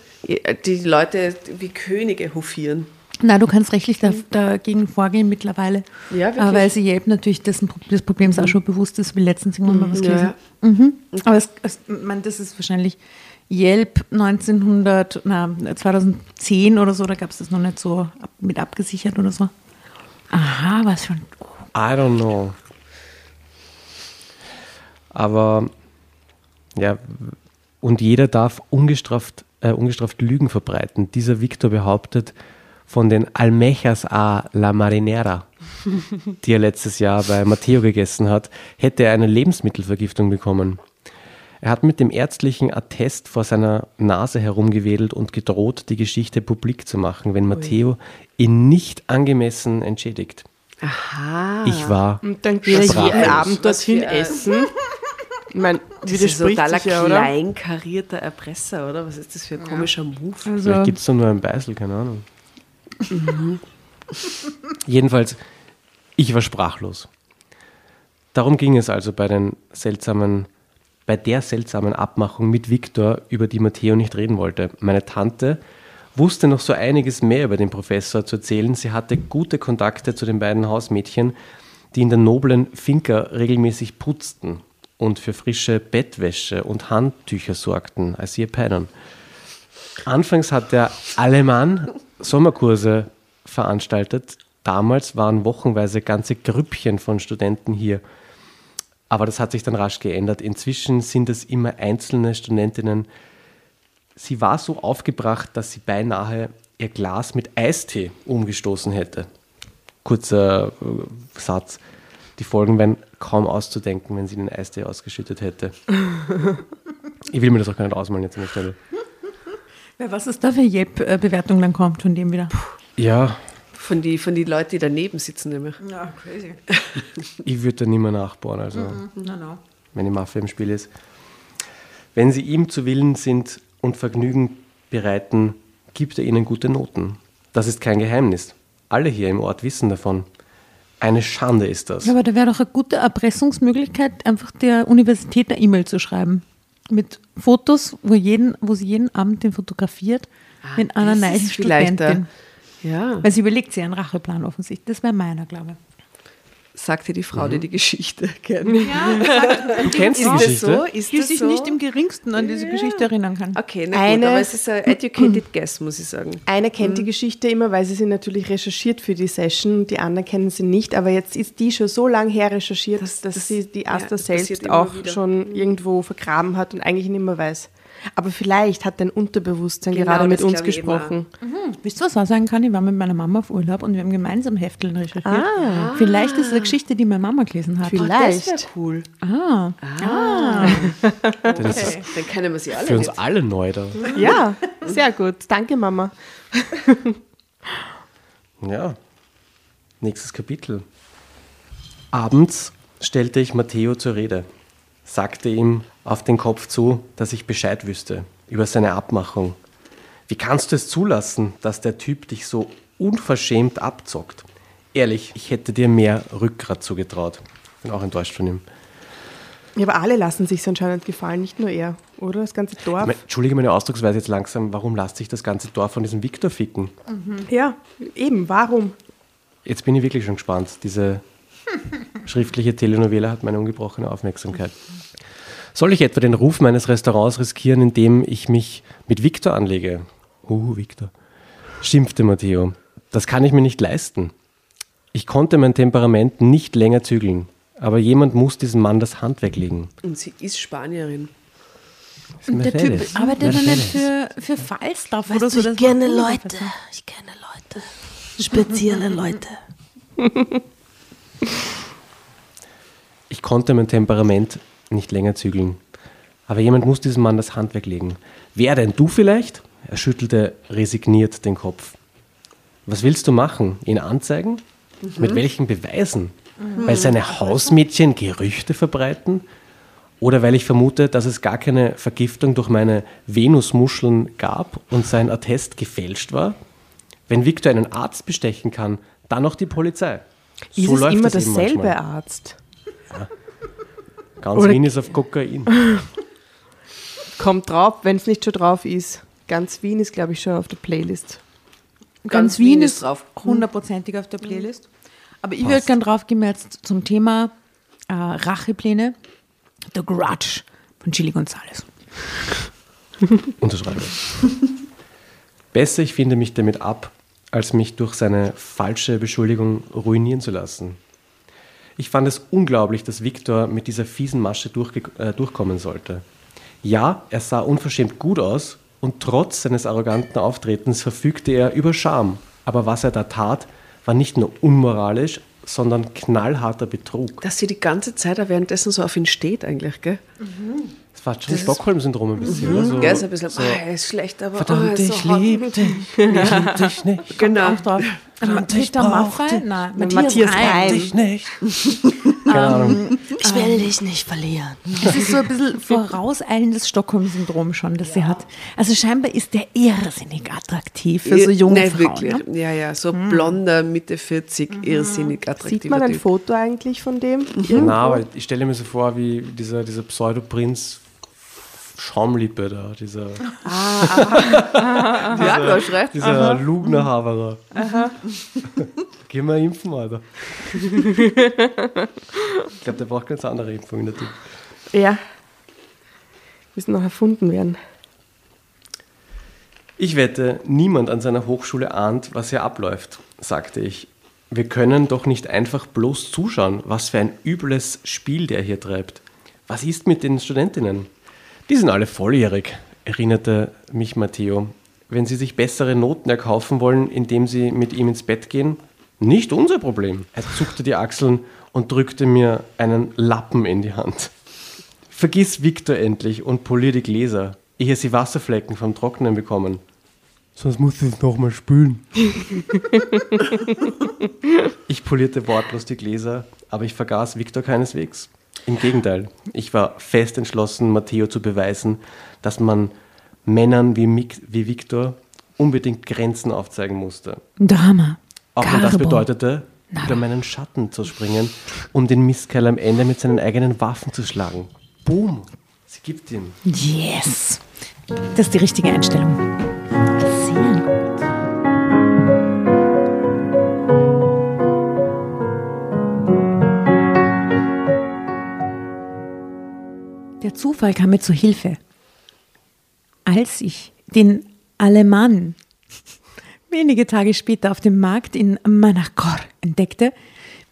Die Leute wie Könige hofieren. Na, du kannst rechtlich da, dagegen vorgehen mittlerweile. Ja, wirklich? Aber weil sie Yelp natürlich dessen, des Problems auch schon bewusst ist, wie letztens irgendwann mal was Ja, gelesen. ja. Mhm. Aber es, es, man, das ist wahrscheinlich Yelp 1900, na, 2010 oder so, da gab es das noch nicht so ab, mit abgesichert oder so. Aha, was für ein. I don't know. Aber ja, und jeder darf ungestraft, äh, ungestraft Lügen verbreiten. Dieser Victor behauptet, von den Almejas a la Marinera, die er letztes Jahr bei Matteo gegessen hat, hätte er eine Lebensmittelvergiftung bekommen. Er hat mit dem ärztlichen Attest vor seiner Nase herumgewedelt und gedroht, die Geschichte publik zu machen, wenn Matteo ihn nicht angemessen entschädigt. Aha. Ich war Und dann geht er jeden Abend Was dorthin ein- essen. Ich meine, Das ist widerspricht totaler ja, kleinkarierter Erpresser, oder? Was ist das für ein komischer Move? Also, Vielleicht gibt es da nur ein Beißel, keine Ahnung. Jedenfalls, ich war sprachlos. Darum ging es also bei den seltsamen, bei der seltsamen Abmachung mit Viktor, über die Matteo nicht reden wollte. Meine Tante wusste noch so einiges mehr über den Professor zu erzählen. Sie hatte gute Kontakte zu den beiden Hausmädchen, die in der noblen Finca regelmäßig putzten und für frische Bettwäsche und Handtücher sorgten, als sie ihr pennen. Anfangs hat der Alemann Sommerkurse veranstaltet. Damals waren wochenweise ganze Grüppchen von Studenten hier. Aber das hat sich dann rasch geändert. Inzwischen sind es immer einzelne Studentinnen. Sie war so aufgebracht, dass sie beinahe ihr Glas mit Eistee umgestoßen hätte. Kurzer äh, Satz. Die Folgen wären kaum auszudenken, wenn sie den Eistee ausgeschüttet hätte. Ich will mir das auch gar nicht ausmalen jetzt an der Stelle. Ja, was ist da für Yelp-Bewertung dann kommt von dem wieder? Ja, Von den von die Leuten, die daneben sitzen, nämlich. Ja, crazy. ich würde da nicht mehr nachbauen, also No, no. wenn die Mafia im Spiel ist. Wenn sie ihm zu Willen sind und Vergnügen bereiten, gibt er ihnen gute Noten. Das ist kein Geheimnis. Alle hier im Ort wissen davon. Eine Schande ist das. Ja, aber da wäre doch eine gute Erpressungsmöglichkeit, einfach der Universität eine E-Mail zu schreiben. Mit Fotos, wo, jeden, wo sie jeden Abend den fotografiert, mit einer neuen Studentin. Ja, Weil sie überlegt sich einen Racheplan offensichtlich. Das wäre meiner, glaube ich. Sagte die Frau, Mhm. die die Geschichte kennt. du kennst die Ist das Geschichte? so? Ist Die das sich so? nicht im geringsten an diese Geschichte erinnern kann. Okay, na gut, Eine- aber es ist ein educated guess, muss ich sagen. Eine kennt Mhm. die Geschichte immer, weil sie sie natürlich recherchiert für die Session. Die anderen kennen sie nicht, aber jetzt ist die schon so lange her recherchiert, Das- dass das- sie die ja, Asta das passiert selbst auch wieder. schon irgendwo vergraben hat und eigentlich nicht mehr weiß. Aber vielleicht hat dein Unterbewusstsein Genau, gerade mit das uns gesprochen. Wisst ihr, was auch sagen kann? Ich war mit meiner Mama auf Urlaub und wir haben gemeinsam Hefteln recherchiert. Vielleicht ist es eine Geschichte, die meine Mama gelesen hat. Vielleicht. Das wäre cool. Ah, Das ist Dann kennen wir sie alle für uns nicht. alle neu da. Ja, sehr gut. Danke, Mama. Ja. Nächstes Kapitel. Abends stellte ich Matteo zur Rede, sagte ihm auf den Kopf zu, dass ich Bescheid wüsste über seine Abmachung. Wie kannst du es zulassen, dass der Typ dich so unverschämt abzockt? Ehrlich, ich hätte dir mehr Rückgrat zugetraut. Bin auch enttäuscht von ihm. Ja, aber alle lassen sich anscheinend gefallen, nicht nur er, oder? Das ganze Dorf. Ich mein, Entschuldige meine Ausdrucksweise jetzt langsam, warum lässt sich das ganze Dorf von diesem Viktor ficken? Ja, eben, warum? Jetzt bin ich wirklich schon gespannt. Diese schriftliche Telenovela hat meine ungebrochene Aufmerksamkeit. Soll ich etwa den Ruf meines Restaurants riskieren, indem ich mich mit Viktor anlege? Uh, Viktor. Schimpfte Matteo. Das kann ich mir nicht leisten. Ich konnte mein Temperament nicht länger zügeln. Aber jemand muss diesem Mann das Handwerk legen. Und sie ist Spanierin. und der Typ arbeitet doch nicht für, für Falstaff Weißt oder du, so. ich kenne Leute. Ich kenne Leute. Spezielle Leute. Ich konnte mein Temperament nicht länger zügeln. Aber jemand muss diesem Mann das Handwerk legen. Wer denn? Du vielleicht? Er schüttelte resigniert den Kopf. Was willst du machen? Ihn anzeigen? Mit welchen Beweisen? Weil seine Hausmädchen Gerüchte verbreiten? Oder weil ich vermute, dass es gar keine Vergiftung durch meine Venusmuscheln gab und sein Attest gefälscht war? Wenn Victor einen Arzt bestechen kann, dann noch die Polizei. Ist so es läuft immer das eben derselbe manchmal. Arzt? Ganz Oder- Wien ist auf Kokain. Kommt drauf, wenn es nicht schon drauf ist. Ganz Wien ist, glaube ich, schon auf der Playlist. Ganz Wien ist drauf. Hundertprozentig auf der Playlist. Aber ich würde gerne drauf gehen jetzt zum Thema äh, Rachepläne. The Grudge von Chili Gonzales. Unterschreibe. Besser, ich finde mich damit ab, als mich durch seine falsche Beschuldigung ruinieren zu lassen. Ich fand es unglaublich, dass Viktor mit dieser fiesen Masche äh, durchkommen sollte. Ja, er sah unverschämt gut aus und trotz seines arroganten Auftretens verfügte er über Charme. Aber was er da tat, war nicht nur unmoralisch, sondern knallharter Betrug. Dass sie die ganze Zeit währenddessen so auf ihn steht eigentlich, gell? Das war schon Stockholm-Syndrom ein bisschen. oder? So, Gell, so ein bisschen, so, ah, ist schlecht, aber oh, er Verdammt, ist ich so hot. lieb dich, ich lieb dich nicht. Genau. Auch drauf. Peter Maffei? Nein, Matthias, Matthias Reim. Dich nicht. Keine Ahnung. Ich will dich nicht verlieren. Das ist so ein bisschen vorauseilendes Stockholm-Syndrom schon, das sie hat. Also scheinbar ist der irrsinnig attraktiv für so junge Nein, Frauen. wirklich. Ne? Ja, ja, so blonder, Mitte 40, irrsinnig attraktiver Sieht man ein Typ. Foto eigentlich von dem? Na, aber ich stelle mir so vor, wie dieser, dieser Pseudoprinz Schaumlippe da, dieser, Ja, du hast recht. dieser Lugner-Haverer. Geh mal impfen, Alter. ich glaube, der braucht ganz andere Impfungen, der Typ. Ja. Müssen noch erfunden werden. Ich wette, niemand an seiner Hochschule ahnt, was hier abläuft, sagte ich. Wir können doch nicht einfach bloß zuschauen, was für ein übles Spiel der hier treibt. Was ist mit den Studentinnen? Die sind alle volljährig, erinnerte mich Matteo. Wenn sie sich bessere Noten erkaufen wollen, indem sie mit ihm ins Bett gehen, nicht unser Problem. Er zuckte die Achseln und drückte mir einen Lappen in die Hand. Vergiss Victor endlich und polier die Gläser, ehe sie Wasserflecken vom Trocknen bekommen. Sonst musst du es nochmal spülen. ich polierte wortlos die Gläser, aber ich vergaß Victor keineswegs. Im Gegenteil, ich war fest entschlossen, Matteo zu beweisen, dass man Männern wie, Mik wie Victor unbedingt Grenzen aufzeigen musste. Drama. Auch wenn das bedeutete, über meinen Schatten zu springen, um den Mistkerl am Ende mit seinen eigenen Waffen zu schlagen. Boom! Sie gibt ihm. Yes. Das ist die richtige Einstellung. Sehr gut. Der Zufall kam mir zu Hilfe. Als ich den Alemann wenige Tage später auf dem Markt in Manacor entdeckte,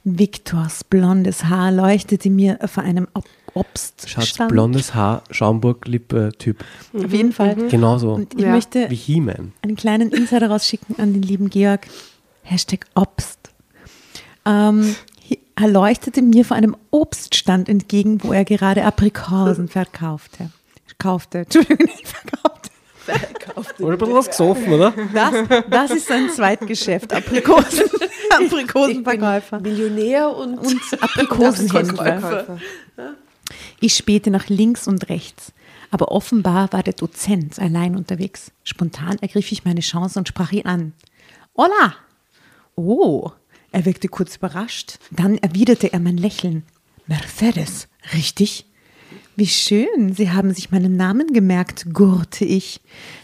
Viktors blondes Haar leuchtete mir vor einem Ob Schatz, Obststand. blondes Haar, Schaumburg-Lippe-Typ. Auf jeden Fall. Genauso. Und ich Ja. möchte Wie He-Man. einen kleinen Insider rausschicken an den lieben Georg. Hashtag Obst. Ähm, er leuchtete mir vor einem Obststand entgegen, wo er gerade Aprikosen verkaufte. Kaufte. Entschuldigung, nicht verkaufte. Oder ein bisschen was gesoffen, oder? Das, das ist sein Zweitgeschäft. Aprikosen, Aprikosenverkäufer. Millionär und, Und Aprikosenhändler. Ich spähte nach links und rechts. Aber offenbar war der Dozent allein unterwegs. Spontan ergriff ich meine Chance und sprach ihn an. Hola! Oh, er wirkte kurz überrascht. Dann erwiderte er mein Lächeln. Mercedes, richtig? Wie schön, Sie haben sich meinen Namen gemerkt, gurrte ich.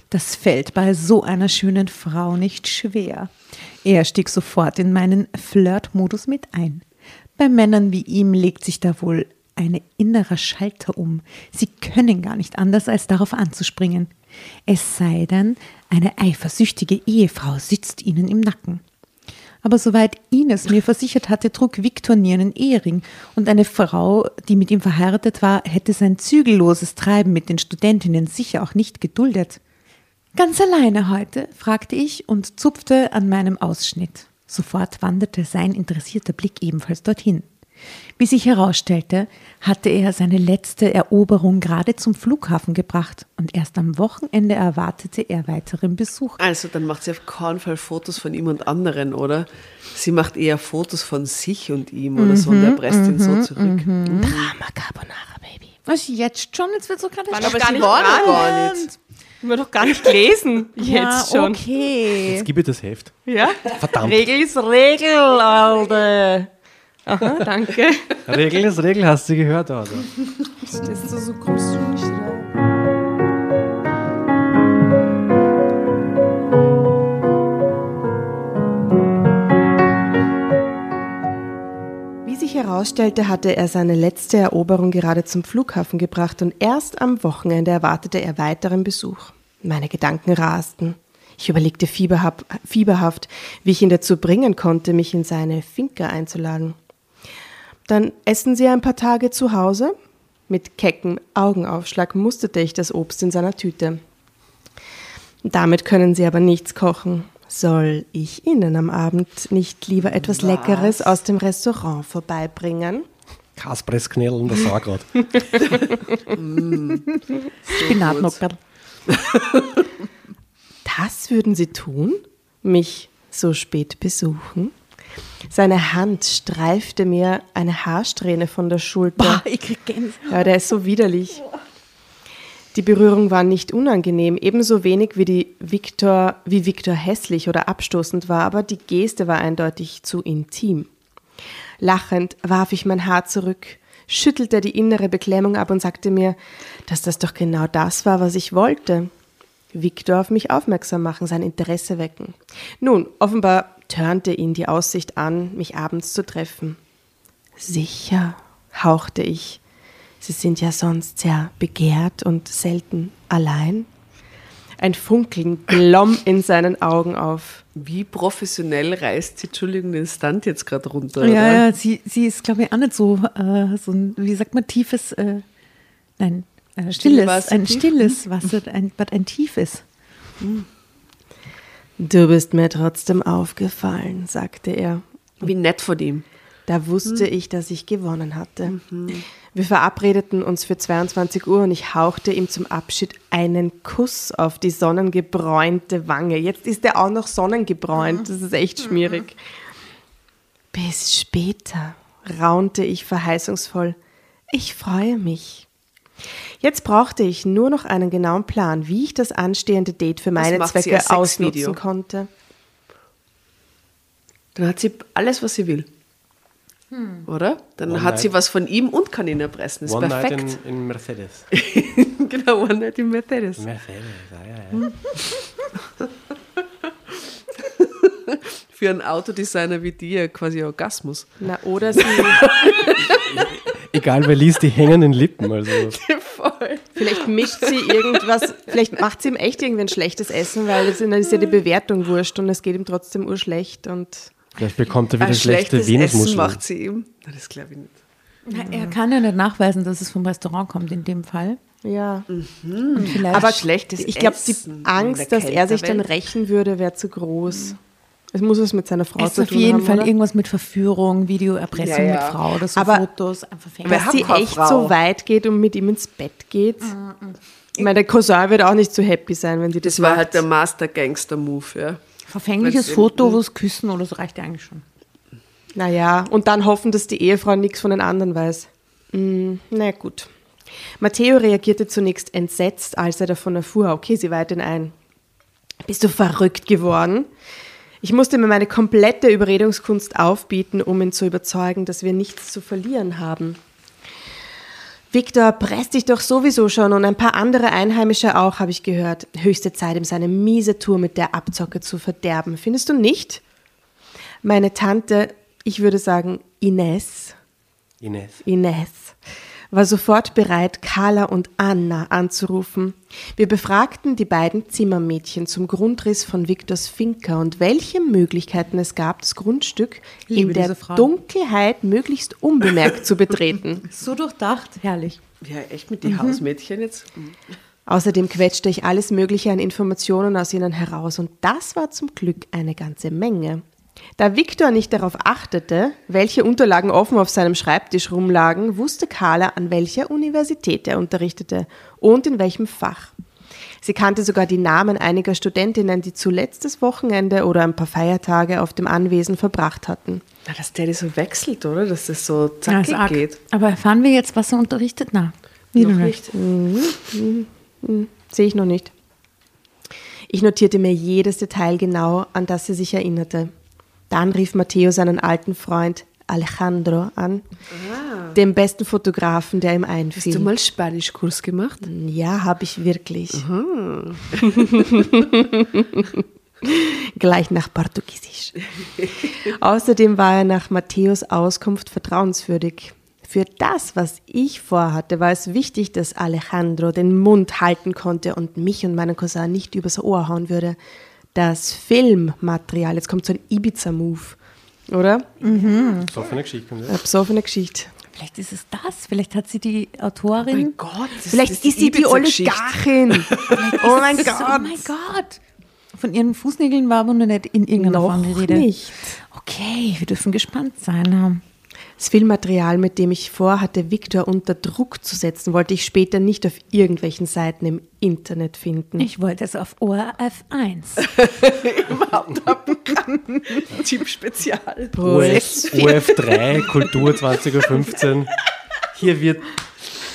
Das fällt bei so einer schönen Frau nicht schwer. Er stieg sofort in meinen Flirtmodus mit ein. Bei Männern wie ihm legt sich da wohl ein innerer Schalter um. Sie können gar nicht anders, als darauf anzuspringen. Es sei denn, eine eifersüchtige Ehefrau sitzt ihnen im Nacken. Aber soweit Ines mir versichert hatte, trug Viktor nie einen Ehering und eine Frau, die mit ihm verheiratet war, hätte sein zügelloses Treiben mit den Studentinnen sicher auch nicht geduldet. Ganz alleine heute? fragte ich und zupfte an meinem Ausschnitt. Sofort wanderte sein interessierter Blick ebenfalls dorthin. Wie sich herausstellte, hatte er seine letzte Eroberung gerade zum Flughafen gebracht und erst am Wochenende erwartete er weiteren Besuch. Also dann macht sie auf keinen Fall Fotos von ihm und anderen, oder? Sie macht eher Fotos von sich und ihm oder so und er presst ihn so zurück. Drama Carbonara, Baby. Was jetzt schon? Jetzt wird so gerade Aber sie war noch gar nicht. Haben wir doch gar nicht gelesen. Jetzt schon. Okay. Jetzt gib ich das Heft. Ja? Verdammt. Regel ist Regel, Alter. Aha, danke. Regel ist Regel, hast du gehört, Alter. Stehst du so, kommst du nicht rein. Wie sich herausstellte, hatte er seine letzte Eroberung gerade zum Flughafen gebracht und erst am Wochenende erwartete er weiteren Besuch. Meine Gedanken rasten. Ich überlegte fieberhaft, wie ich ihn dazu bringen konnte, mich in seine Finca einzuladen. Dann essen Sie ein paar Tage zu Hause? Mit keckem Augenaufschlag musterte ich das Obst in seiner Tüte. Damit können Sie aber nichts kochen. Soll ich Ihnen am Abend nicht lieber etwas Leckeres aus dem Restaurant vorbeibringen? Kaspressknell, das sah gerade. Spinatnockerl. Das würden Sie tun? Mich so spät besuchen? Seine Hand streifte mir eine Haarsträhne von der Schulter. Bah, ich krieg Gänsehaut. Ja, der ist so widerlich. Die Berührung war nicht unangenehm, ebenso wenig wie die Viktor, wie Viktor hässlich oder abstoßend war, aber die Geste war eindeutig zu intim. Lachend warf ich mein Haar zurück, schüttelte die innere Beklemmung ab und sagte mir, dass das doch genau das war, was ich wollte. Viktor auf mich aufmerksam machen, sein Interesse wecken. Nun, offenbar törnte ihn die Aussicht an, mich abends zu treffen. Sicher, hauchte ich. Sie sind ja sonst sehr begehrt und selten allein. Ein Funkeln glomm in seinen Augen auf. Wie professionell reißt sie, Entschuldigung, den Stand jetzt gerade runter, Ja, oder? ja, sie, sie ist, glaube ich, auch nicht so, äh, so ein, wie sagt man, tiefes, äh, nein, äh, stilles, Wasser, ein tief? stilles Wasser, ein, was ein tiefes. Du bist mir trotzdem aufgefallen, sagte er. Wie nett von ihm. Da wusste ich, dass ich gewonnen hatte. Wir verabredeten uns für 22 Uhr und ich hauchte ihm zum Abschied einen Kuss auf die sonnengebräunte Wange. Jetzt ist er auch noch sonnengebräunt. Das ist echt schmierig. Bis später, raunte ich verheißungsvoll. Ich freue mich. Jetzt brauchte ich nur noch einen genauen Plan, wie ich das anstehende Date für meine Zwecke ausnutzen konnte. Dann hat sie alles, was sie will. Oder? Dann One hat night. sie was von ihm und kann ihn erpressen. Ist One perfekt. Night in, in Mercedes. genau, One Night in Mercedes. Mercedes, ja, ja, ja. Für einen Autodesigner wie dir quasi Orgasmus. Na, oder sie, Egal wer liest, die hängenden Lippen. Also. vielleicht mischt sie irgendwas, vielleicht macht sie ihm echt irgendwie ein schlechtes Essen, weil das- dann ist ja die Bewertung wurscht und es geht ihm trotzdem urschlecht und Vielleicht bekommt er wieder Ein schlechte schlechtes Essen Venusmuscheln. macht sie ihm. Das glaube ich nicht. Na, er kann ja nicht nachweisen, dass es vom Restaurant kommt in dem Fall. Ja. Und vielleicht Aber schlechtes ich glaube, die Essen Angst, dass er sich dann rächen würde, wäre zu groß. Es muss was mit seiner Frau es zu ist auf tun jeden haben, Fall oder? irgendwas mit Verführung, Videoerpressung Ja, ja. mit Frau oder so Aber- Fotos, einfach hat sie echt Frau? so weit geht und mit ihm ins Bett geht. Ich meine, der Cousin wird auch nicht so happy sein, wenn sie das, Das war macht. halt der Master-Gangster-Move, ja. Verfängliches Foto, wo es küssen oder so reicht ja eigentlich schon. Naja, und dann hoffen, dass die Ehefrau nichts von den anderen weiß. Mm, na gut. Matteo reagierte zunächst entsetzt, als er davon erfuhr. Okay, sie weiht ihn ein. Bist du verrückt geworden? Ich musste mir meine komplette Überredungskunst aufbieten, um ihn zu überzeugen, dass wir nichts zu verlieren haben. Victor presst dich doch sowieso schon und ein paar andere Einheimische auch, habe ich gehört. Höchste Zeit, ihm seine miese Tour mit der Abzocke zu verderben. Findest du nicht? Meine Tante, ich würde sagen Ines, Ines. Ines, war sofort bereit, Carla und Anna anzurufen. Wir befragten die beiden Zimmermädchen zum Grundriss von Victors Finca und welche Möglichkeiten es gab, das Grundstück Liebe in der. Dunkelheit möglichst unbemerkt zu betreten. So durchdacht, herrlich. Ja, echt mit den Hausmädchen jetzt. Außerdem quetschte ich alles Mögliche an Informationen aus ihnen heraus und das war zum Glück eine ganze Menge. Da Viktor nicht darauf achtete, welche Unterlagen offen auf seinem Schreibtisch rumlagen, wusste Carla, an welcher Universität er unterrichtete und in welchem Fach. Sie kannte sogar die Namen einiger Studentinnen, die zuletzt das Wochenende oder ein paar Feiertage auf dem Anwesen verbracht hatten. Na, dass der das so wechselt, oder? Dass das so zackig arg. geht. Aber erfahren wir jetzt, was er unterrichtet? Na, Noch nicht. nicht. Sehe ich noch nicht. Ich notierte mir jedes Detail genau, an das sie sich erinnerte. Dann rief Matteo seinen alten Freund Alejandro an, dem besten Fotografen, der ihm Hast du einfiel. mal Spanischkurs gemacht? Ja, habe ich wirklich. Gleich nach Portugiesisch. Außerdem war er nach Matthäus Auskunft vertrauenswürdig. Für das, was ich vorhatte, war es wichtig, dass Alejandro den Mund halten konnte und mich und meinen Cousin nicht übers Ohr hauen würde. Das Filmmaterial, jetzt kommt so ein Ibiza-Move, oder? So für eine Geschichte. kommt Eine besoffene Geschichte. Vielleicht ist es das. Vielleicht hat sie die Autorin. Gott, das Vielleicht das ist sie die. Oligarchin. oh mein Gott. Oh mein Gott. Von ihren Fußnägeln war aber noch nicht in irgendeiner Noch Form die Rede. nicht. Okay, wir dürfen gespannt sein. Das Filmmaterial, mit dem ich vorhatte, Victor unter Druck zu setzen, wollte ich später nicht auf irgendwelchen Seiten im Internet finden. Ich wollte es auf ORF 1. Typ Spezial. OF, OF3, Kultur 20.15 Uhr. Hier wird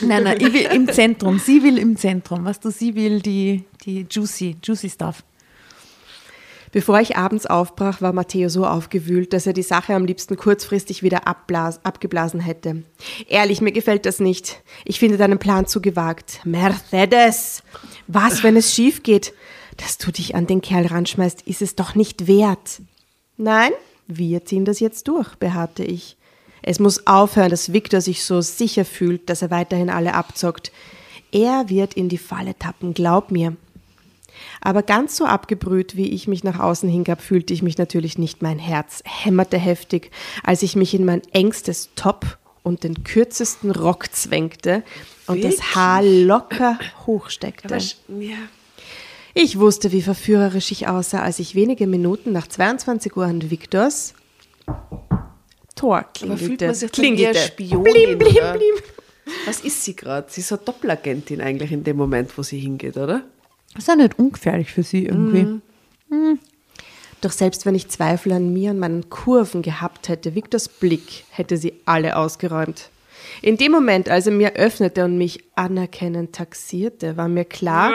Nein, nein, ich will im Zentrum. Sie will im Zentrum. Was du, sie will die, die juicy, juicy Stuff. Bevor ich abends aufbrach, war Matteo so aufgewühlt, dass er die Sache am liebsten kurzfristig wieder abgeblasen hätte. Ehrlich, mir gefällt das nicht. Ich finde deinen Plan zu gewagt. Mercedes! Was, wenn es schief geht? Dass du dich an den Kerl ranschmeißt, ist es doch nicht wert. Nein, wir ziehen das jetzt durch, beharrte ich. Es muss aufhören, dass Victor sich so sicher fühlt, dass er weiterhin alle abzockt. Er wird in die Falle tappen, glaub mir. Aber ganz so abgebrüht, wie ich mich nach außen hingab, fühlte ich mich natürlich nicht. Mein Herz hämmerte heftig, als ich mich in mein engstes Top und den kürzesten Rock zwängte und das Wirklich? Haar locker hochsteckte. Aber sch- ja. Ich wusste, wie verführerisch ich aussah, als ich wenige Minuten nach 22 Uhr an Victors Tor Aber fühlt klingelte. man sich klingelte. Spionin, Blim, blim, blim. Was ist sie gerade? Sie ist eine Doppelagentin eigentlich in dem Moment, wo sie hingeht, oder? Das ist ja nicht ungefährlich für sie irgendwie. Doch selbst wenn ich Zweifel an mir und meinen Kurven gehabt hätte, Victors Blick hätte sie alle ausgeräumt. In dem Moment, als er mir öffnete und mich anerkennend taxierte, war mir klar,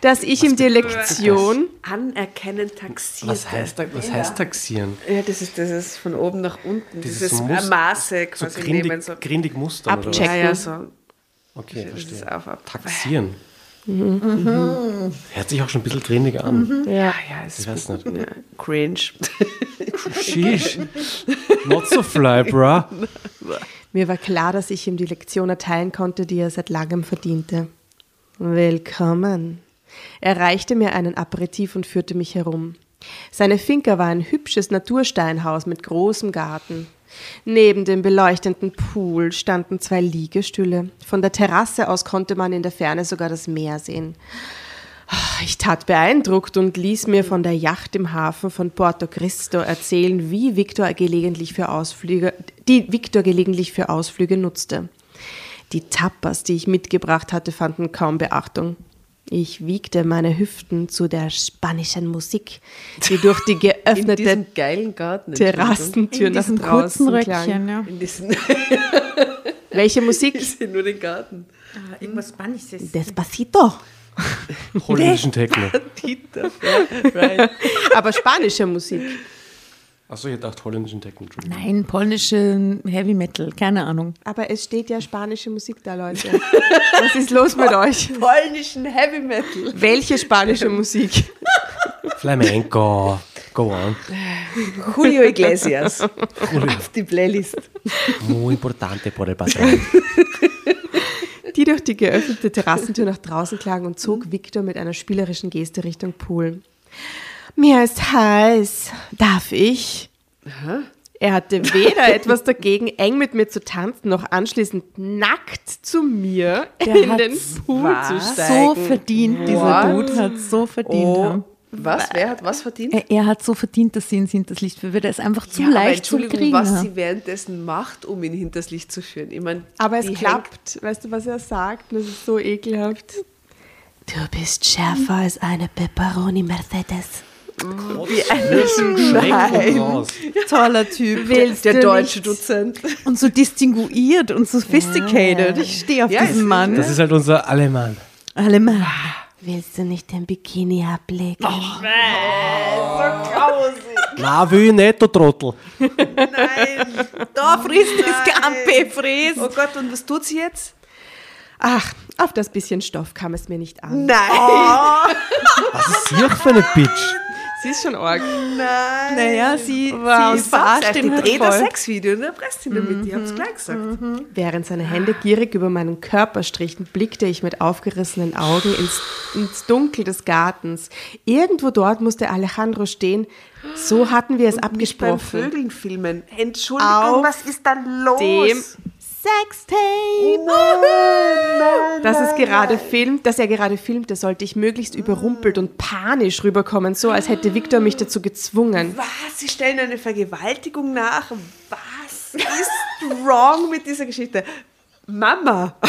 dass ich ihm die Lektion Anerkennen taxiert. Was heißt, was heißt taxieren? Ja, das ist, das ist von oben nach unten. Dieses Dieses Muster- Maße So quasi grindig, nehmen. So. grindig Muster oder was? Ja, Abchecken. ja, so. Okay, Das ist verstehe. auf, ab. Taxieren. Hört sich auch schon ein bisschen grindig an. Ja, ja, es Ich ist weiß nicht. ja, cringe. Sheesh. Not so fly, bruh. Mir war klar, dass ich ihm die Lektion erteilen konnte, die er seit langem verdiente. Willkommen. Er reichte mir einen Aperitif und führte mich herum. Seine Finca war ein hübsches Natursteinhaus mit großem Garten. Neben dem beleuchteten Pool standen zwei Liegestühle. Von der Terrasse aus konnte man in der Ferne sogar das Meer sehen. Ich tat beeindruckt und ließ mir von der Yacht im Hafen von Porto Cristo erzählen, wie Victor gelegentlich für Ausflüge, die Victor gelegentlich für Ausflüge nutzte. Die Tapas, die ich mitgebracht hatte, fanden kaum Beachtung. Ich wiegte meine Hüften zu der spanischen Musik, die durch die In geöffnete diesem geilen Garten. Terrassentür In nach diesem kurzen draußen. Röckchen, ja. Welche Musik? ich sehe nur den Garten. Irgendwas Spanisches. Despacito. Holländischen Techno. Ja, right. Aber spanische Musik. Achso, ich dachte holländischen Techno. Nein, polnische Heavy Metal, keine Ahnung. Aber es steht ja spanische Musik da, Leute. Was ist los mit euch? Polnischen Heavy Metal. Welche spanische Musik? Flamenco. Go on. Julio Iglesias. Auf die Playlist. Muy importante por el patrón. Die durch die geöffnete Terrassentür nach draußen klang und zog Victor mit einer spielerischen Geste Richtung Pool. Mir ist heiß. Darf ich? Er hatte weder etwas dagegen, eng mit mir zu tanzen, noch anschließend nackt zu mir in hat's den Pool was? zu So steigen. verdient, dieser What? Dude hat so verdient. Oh, ja. was? Wer hat was verdient? Er, er hat so verdient, dass sie ihn hinters Licht führt. Er ist einfach zu Ja, leicht zu Entschuldigung, kriegen. was sie währenddessen macht, um ihn hinters Licht zu führen. Ich mein, Aber es klappt. Weißt du, was er sagt? Das ist so ekelhaft. Du bist schärfer als eine Pepperoni Mercedes. Wie ein Nein. Raus. Toller Typ. hängt der deutsche nicht? Dozent. Und so distinguiert und sophisticated. Ich stehe auf Ja, diesen Mann. Das ist halt unser Alemann. Alle Mann. Willst du nicht den Bikini ablegen? Na, will ich nicht, du Trottel. Nein, Da frisst das Gampe, frisst. Oh Gott, und was tut sie jetzt? Ach, auf das bisschen Stoff kam es mir nicht an. Nein. Was ist sie auch für eine Bitch? Sie ist schon arg. Nein. Naja, sie, Wow, sie verarscht die ihn halt voll. Sexvideo und erpresst ihn damit. Ich hab's gleich gesagt. Während seine Hände gierig über meinen Körper strichen, blickte ich mit aufgerissenen Augen ins, ins Dunkel des Gartens. Irgendwo dort musste Alejandro stehen. So hatten wir es Beim abgesprochen. Vögeln filmen. Entschuldigung, Auf was ist dann los? Dem Sextape. Das es gerade filmt, dass er gerade filmte, sollte ich möglichst überrumpelt und panisch rüberkommen, so als hätte Victor mich dazu gezwungen. Was? Sie stellen eine Vergewaltigung nach? Was ist wrong mit dieser Geschichte? Mama!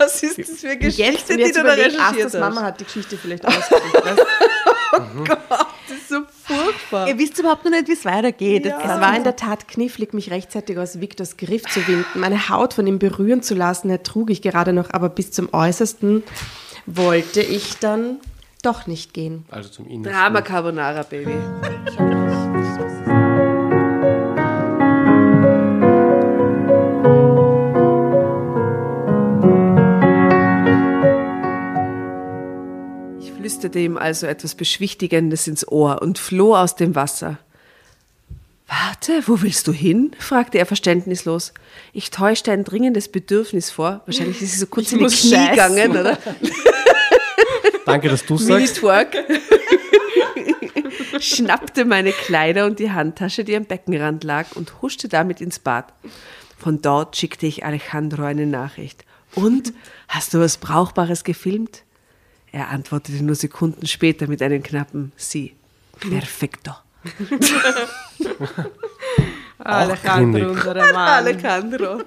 Was ist das für eine Geschichte, Jetzt, und die jetzt du da recherchiert das hast? Mama hat die Geschichte vielleicht ausgedacht. weißt du? Das ist so furchtbar. Ihr wisst überhaupt noch nicht, wie es weitergeht. Es war in der Tat knifflig, mich rechtzeitig aus Victors Griff zu winden, meine Haut von ihm berühren zu lassen. ertrug ich gerade noch, aber bis zum Äußersten wollte ich dann doch nicht gehen. Also zum Innersten. Drama Carbonara, Baby. flüsterte ihm also etwas Beschwichtigendes ins Ohr und floh aus dem Wasser. Warte, wo willst du hin? fragte er verständnislos. Ich täuschte ein dringendes Bedürfnis vor. Wahrscheinlich ist sie so kurz in die Knie scheißen. gegangen, oder? Danke, dass du sagst. Twerk. schnappte meine Kleider und die Handtasche, die am Beckenrand lag, und huschte damit ins Bad. Von dort schickte ich Alejandro eine Nachricht. Und, hast du was Brauchbares gefilmt? Er antwortete nur Sekunden später mit einem knappen Sie. Perfecto. Alejandro, gründig. unserer Alejandro.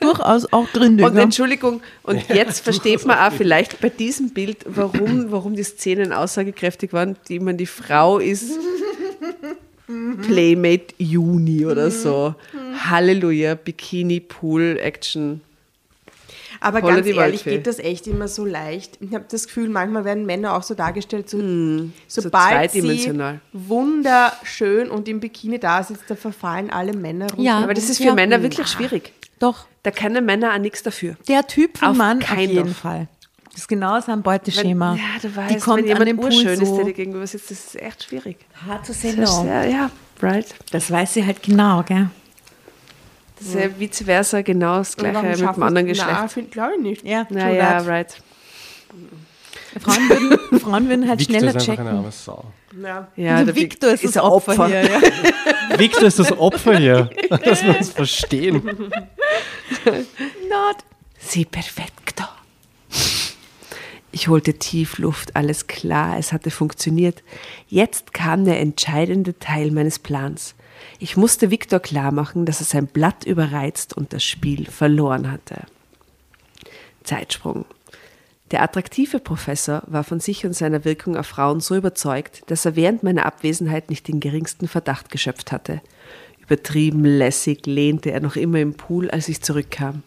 Durchaus auch gründig. Und ne? Entschuldigung, und jetzt versteht man auch vielleicht bei diesem Bild, warum, warum die Szenen aussagekräftig waren, die man die Frau ist Playmate Juni oder so. Halleluja, Bikini, Pool, Action. Aber Holla ganz die ehrlich, Waldfee. geht das echt immer so leicht. Ich habe das Gefühl, manchmal werden Männer auch so dargestellt, so, so sobald sie zweidimensional. wunderschön und im Bikini da sitzt, da verfallen alle Männer runter. Ja. Aber das ist für Ja. Männer wirklich schwierig. Doch, Da können Männer auch nichts dafür. der Typ von Auf Mann auf keinen jeden of. Fall. Das ist genau sein Wenn, Beuteschema. ja, du weißt, Die kommt wenn jemand an den Pool urschön ist, so der dir gegenüber sitzt, das ist echt schwierig. hard to say Das ist, no. ja, ja, right. Das weiß sie halt genau, gell? Das ist ja vice versa genau das Gleiche mit dem anderen es- Geschlecht. Na, glaube ich nicht. Ja, Naja, right. Frauen würden, Frauen würden halt Victor schneller ist einfach eine checken. arme Sau. Ja, der Victor ist, das Opfer, hier. Ja. Victor ist das Opfer hier. Dass wir uns verstehen. Not. Sie perfekto. Ich holte tief Luft, alles klar, es hatte funktioniert. Jetzt kam der entscheidende Teil meines Plans. Ich musste Viktor klarmachen, dass er sein Blatt überreizt und das Spiel verloren hatte. Zeitsprung. Der attraktive Professor war von sich und seiner Wirkung auf Frauen so überzeugt, dass er während meiner Abwesenheit nicht den geringsten Verdacht geschöpft hatte. Übertrieben lässig lehnte er noch immer im Pool, als ich zurückkam.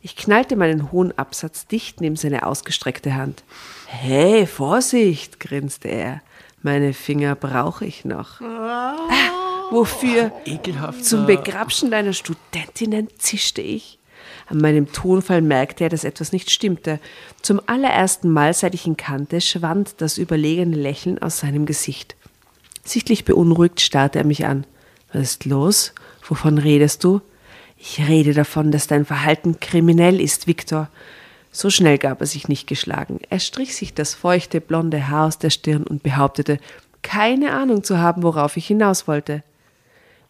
Ich knallte meinen hohen Absatz dicht neben seine ausgestreckte Hand. Hey, Vorsicht, grinste er. Meine Finger brauche ich noch. Ah, wofür? Ekelhaft. Zum Begrapschen deiner Studentinnen zischte ich. An meinem Tonfall merkte er, dass etwas nicht stimmte. Zum allerersten Mal, seit ich ihn kannte, schwand das überlegene Lächeln aus seinem Gesicht. Sichtlich beunruhigt starrte er mich an. Was ist los? Wovon redest du? Ich rede davon, dass dein Verhalten kriminell ist, Viktor. So schnell gab er sich nicht geschlagen. Er strich sich das feuchte blonde Haar aus der Stirn und behauptete, keine Ahnung zu haben, worauf ich hinaus wollte.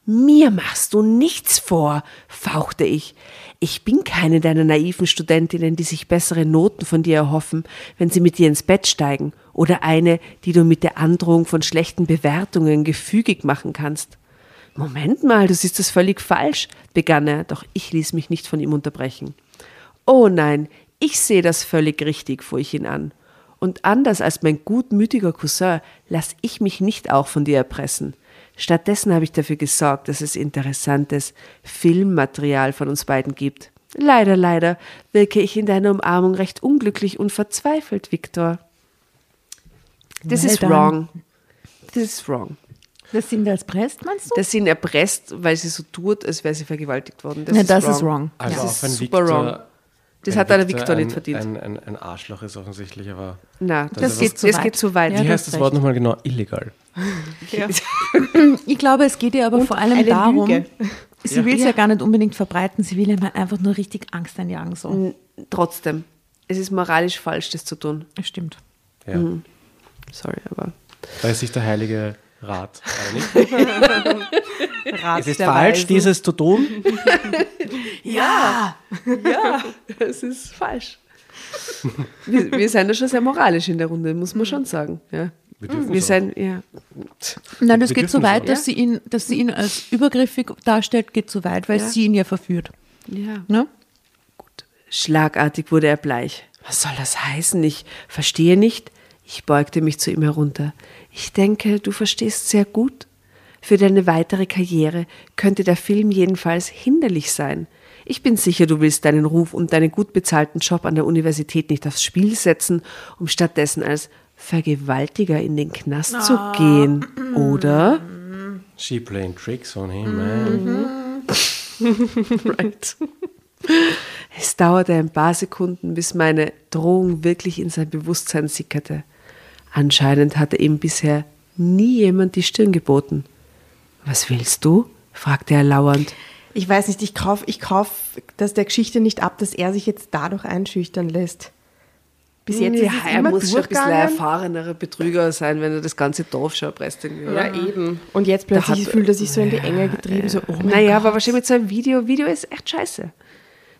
Mir machst du nichts vor, fauchte ich. Ich bin keine deiner naiven Studentinnen, die sich bessere Noten von dir erhoffen, wenn sie mit dir ins Bett steigen, oder eine, die du mit der Androhung von schlechten Bewertungen gefügig machen kannst. Moment mal, du siehst das völlig falsch, begann er, doch ich ließ mich nicht von ihm unterbrechen. Oh nein, ich sehe das völlig richtig, fuhr ich ihn an. Und anders als mein gutmütiger Cousin lass ich mich nicht auch von dir erpressen. Stattdessen habe ich dafür gesorgt, dass es interessantes Filmmaterial von uns beiden gibt. Leider, leider wirke ich in deiner Umarmung recht unglücklich und verzweifelt, Victor. This Well is done. wrong. This is wrong. Das sind als Prest, meinst du? Dass sie ihn erpresst, weil sie so tut, als wäre sie vergewaltigt worden. Das Ja, ist das wrong. ist wrong. Also Das auch ist wenn super Victor, wrong. Das hat der Victor nicht verdient. Ein, ein, ein Arschloch ist offensichtlich, aber Na, Das das, geht, was- das geht zu weit. Ja, wie du heißt hast das Wort nochmal genau? Illegal. Ich glaube, es geht ihr aber vor allem darum, Lüge. sie will es ja. gar nicht unbedingt verbreiten, sie will ihm einfach nur richtig Angst einjagen. So. Trotzdem, es ist moralisch falsch, das zu tun. Das stimmt. Ja. Mhm. Sorry, aber. Da ist sich der Heilige Rat einig. Rat es ist der falsch, Weisen. dieses zu tun. Ja, ja, es ist falsch. Wir, wir sind da schon sehr moralisch in der Runde, muss man schon sagen. Ja. Wir dürfen Wir sind, ja. Nein, das Wir geht so weit, dass sie, ihn, dass sie ihn als übergriffig darstellt, geht so weit, weil Ja. sie ihn ja verführt. ja. Ne? Schlagartig wurde er bleich. Was soll das heißen? Ich verstehe nicht. Ich beugte mich zu ihm herunter. Ich denke, du verstehst sehr gut. Für deine weitere Karriere könnte der Film jedenfalls hinderlich sein. Ich bin sicher, du willst deinen Ruf und deinen gut bezahlten Job an der Universität nicht aufs Spiel setzen, um stattdessen als Vergewaltiger in den Knast zu gehen, oder? She playing tricks on him, man. Right. Es dauerte ein paar Sekunden, bis meine Drohung wirklich in sein Bewusstsein sickerte. Anscheinend hatte ihm bisher nie jemand die Stirn geboten. Was willst du? fragte er lauernd. Ich weiß nicht, ich kaufe ich kauf das der Geschichte nicht ab, dass er sich jetzt dadurch einschüchtern lässt. Bis jetzt ist es er immer muss schon ein bisschen ein erfahrenerer Betrüger sein, wenn er das ganze Dorf schon erpresst. Ja, eben. Und jetzt plötzlich hat- fühlt er sich so in die Enge getrieben, so, oh mein Naja, Gott. aber wahrscheinlich mit so einem Video, Video ist echt scheiße.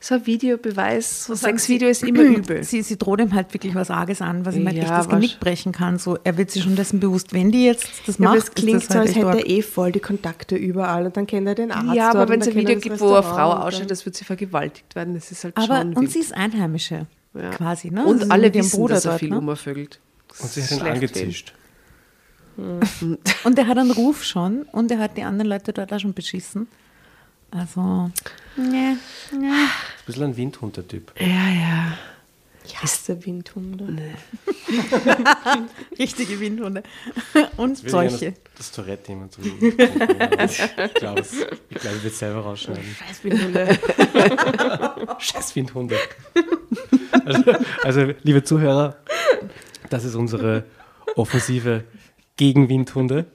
So ein Videobeweis, so Sexvideo ist immer übel. Sie, sie droht ihm halt wirklich was Arges an, was ihm halt Ja, echt das Genick brechen kann. So, er wird sich schon dessen bewusst, wenn die jetzt das Ja, macht, aber es ist klingt das so, halt als hätte er eh voll die Kontakte überall und dann kennt er den Arzt. Ja, aber wenn es ein Video gibt, wo eine Frau ausschaut, dann- das wird sie vergewaltigt werden, das ist halt Aber, schon und wild. sie ist Einheimische, Ja. quasi. Ne? Und Also alle wissen, Bruder dass er dort, viel ne? umvögelt. Und sie hat ihn angezischt. Und er hat einen Ruf schon und er hat die anderen Leute dort auch schon beschissen. Also, ne, ne. Ein bisschen ein Windhund, der Typ. Ja, ja. Ich hasse Windhunde. richtige Windhunde. Und will solche. Das, das Tourette jemand zum Ich glaube, es- ich, glaube, ich werde es selber rausschneiden. Scheiß Windhunde. Scheiß Windhunde. Also, also, liebe Zuhörer, das ist unsere Offensive gegen Windhunde.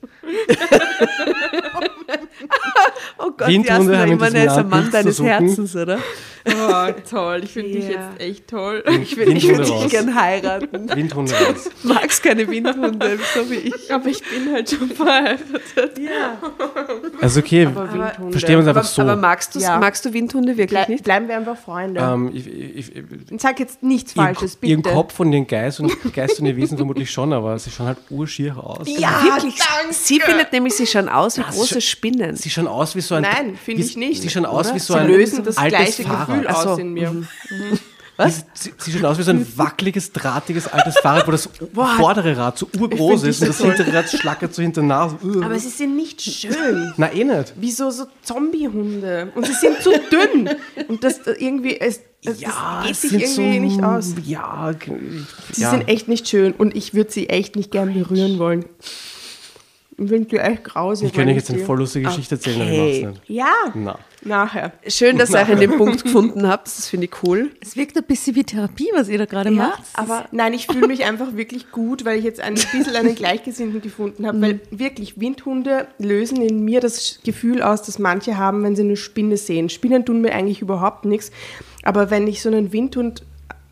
Oh Gott, Windhunde haben in immer diesem ist ein Mann deines. Herzens, oder? Oh, toll. Ich finde dich Ja. jetzt echt toll. Ich würde ich würd Windhunde dich raus. gern heiraten. Windhunde raus. Magst keine Windhunde, so wie ich. Aber ich bin halt schon verheiratet. Also okay, Windhunde. verstehen wir uns einfach Aber, so. aber magst, Ja. magst du Windhunde wirklich Ble nicht? bleiben wir einfach Freunde. ähm, ich, ich, ich, Und sag jetzt nichts ihren, Falsches, ihren bitte. Kopf und ihren Geist und Geist und ihr Wesen vermutlich schon, aber sie schauen halt urschier aus. Ja, Wirklich, danke. sie findet nämlich, sie schauen aus wie Das große Spinnen. Sie schauen aus wie so ein. Nein, finde ich nicht. Sie schauen aus oder? wie so sie ein lösen das altes gleiche Fahrrad. Gefühl Ach so, aus in mir. Sie, sie, sie schauen aus wie so ein wackeliges, drahtiges altes Fahrrad, wo das vordere Rad so urgroß ist und das das hintere Rad schlackert so hinter Nase. Aber sie sind nicht schön. Na eh nicht. Wie so, so Zombiehunde. Und sie sind zu dünn. Und das äh, irgendwie, es, es Ja, das geht sich sind irgendwie so, nicht aus. Ja, Sie ja. sind echt nicht schön und ich würde sie echt nicht gern berühren wollen. Ich finde die echt grausig. Ich könnte euch jetzt eine voll lustige Geschichte erzählen, aber Okay. ich mach's nicht. Ja, Na. Nachher. Schön, dass ihr euch an den Punkt gefunden habt. Das finde ich cool. Es wirkt ein bisschen wie Therapie, was ihr da gerade macht. aber nein, ich fühle mich einfach wirklich gut, weil ich jetzt ein bisschen einen Gleichgesinnten gefunden habe. Weil wirklich, Windhunde lösen in mir das Gefühl aus, das manche haben, wenn sie eine Spinne sehen. Spinnen tun mir eigentlich überhaupt nichts. Aber wenn ich so einen Windhund,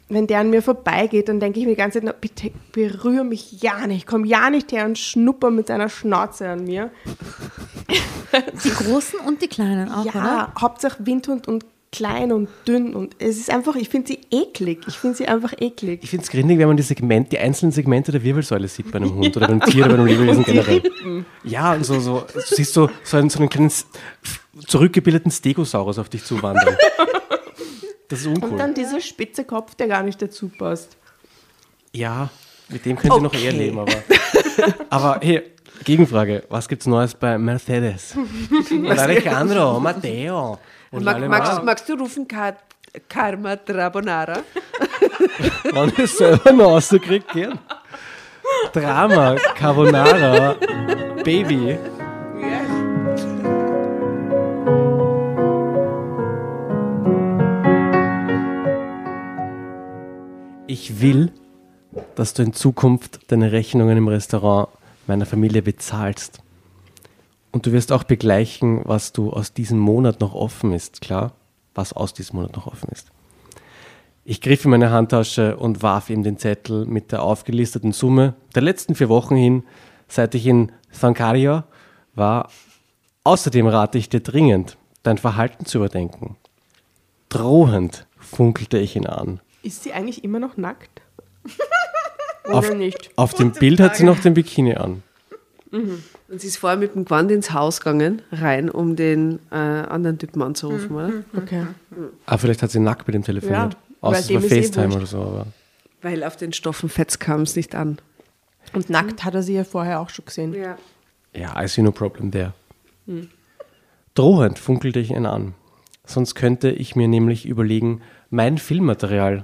wenn der an mir vorbeigeht, dann denke ich mir die ganze Zeit, na, bitte berühre mich ja nicht. Komm ja nicht her und schnupper mit deiner Schnauze an mir. Die großen und die kleinen auch, ja, oder? Hauptsache Windhund und klein und dünn. Und es ist einfach, ich finde sie eklig. Ich finde sie einfach eklig. Ich finde es grindig, wenn man die, Segment, die einzelnen Segmente der Wirbelsäule sieht bei einem Hund oder beim Tier oder bei einem Lebewesen generell. Ja, und so, so, du siehst so, so einen, so einen kleinen zurückgebildeten Stegosaurus auf dich zuwandern. Das ist Und uncool. dann dieser spitze Kopf, der gar nicht dazu passt. Ja, mit dem können sie noch eher Okay. leben, aber. Aber hey, Gegenfrage: Was gibt's Neues bei Mercedes? Und Alejandro, Matteo. Und Mag, magst, magst du rufen Ka Karma Trabonara? ich es selber noch rauskriege, gern. Drama, Carbonara, Baby. Ich will, dass du in Zukunft deine Rechnungen im Restaurant meiner Familie bezahlst. Und du wirst auch begleichen, was du aus diesem Monat noch offen ist, klar? Was aus diesem Monat noch offen ist. Ich griff in meine Handtasche und warf ihm den Zettel mit der aufgelisteten Summe der letzten vier Wochen hin, seit ich in Sankaria war. Außerdem rate ich dir dringend, dein Verhalten zu überdenken. Drohend funkelte ich ihn an. Ist sie eigentlich immer noch nackt? Auf, Oder nicht? auf dem Bild hat sie noch den Bikini an. Und sie ist vorher mit dem Gewand ins Haus gegangen, rein, um den äh, anderen Typen anzurufen, oder? Okay. Ah, vielleicht hat sie nackt mit ihm telefoniert. Ja, Außer es war dem ist eh FaceTime wurscht. oder so. Aber Weil auf den Stoffen Fetz kam es nicht an. Und nackt hat er sie ja vorher auch schon gesehen. Ja. Ja, I see no problem there. Drohend funkelte ich ihn an. Sonst könnte ich mir nämlich überlegen, mein Filmmaterial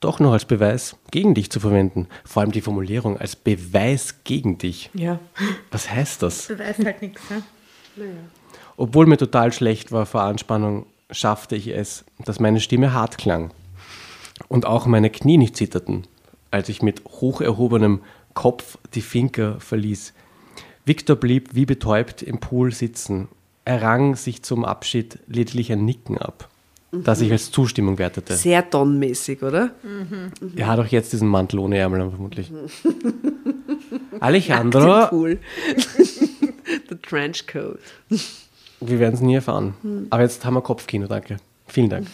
doch noch als Beweis gegen dich zu verwenden. Vor allem die Formulierung als Beweis gegen dich. Ja. Was heißt das? Beweist halt nichts, ne? Obwohl mir total schlecht war vor Anspannung, schaffte ich es, dass meine Stimme hart klang und auch meine Knie nicht zitterten, als ich mit hoch erhobenem Kopf die Finker verließ. Victor blieb wie betäubt im Pool sitzen. Er rang sich zum Abschied lediglich ein Nicken ab, das ich als Zustimmung wertete. Sehr Don-mäßig, oder? Er hat auch jetzt diesen Mantel ohne Ärmel vermutlich. Alejandro, Cool. Der Trenchcoat. Wir werden es nie erfahren. Aber jetzt haben wir Kopfkino, danke. Vielen Dank.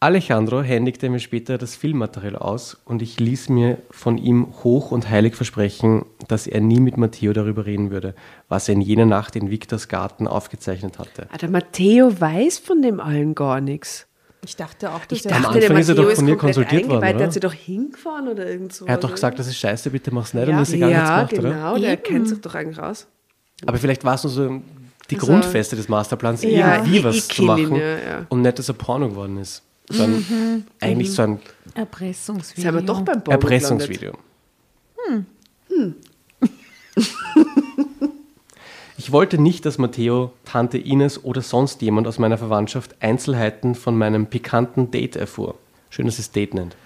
Alejandro händigte mir später das Filmmaterial aus und ich ließ mir von ihm hoch und heilig versprechen, dass er nie mit Matteo darüber reden würde, was er in jener Nacht in Victors Garten aufgezeichnet hatte. Ah, der Matteo weiß von dem allen gar nichts. Ich dachte auch, dass Ich er Am dachte, der Anfang ist er Matteo doch ist von mir konsultiert worden. Der oder? hat sie doch hingefahren oder irgend so. Er hat doch gesagt, das ist scheiße, bitte mach's nicht Ja. und das ist egal, ja, gemacht, oder? genau, der kennt sich doch eigentlich raus. Aber vielleicht war es nur so die Also- Grundfeste des Masterplans, Ja, irgendwie was zu ihn, machen ja, ja. und nicht, dass er Porno geworden ist. So ein, Eigentlich so ein Erpressungsvideo. Sind wir doch beim Porno Erpressungsvideo. Ich wollte nicht, dass Matteo, Tante Ines oder sonst jemand aus meiner Verwandtschaft Einzelheiten von meinem pikanten Date erfuhr. Schön, dass es Date nennt.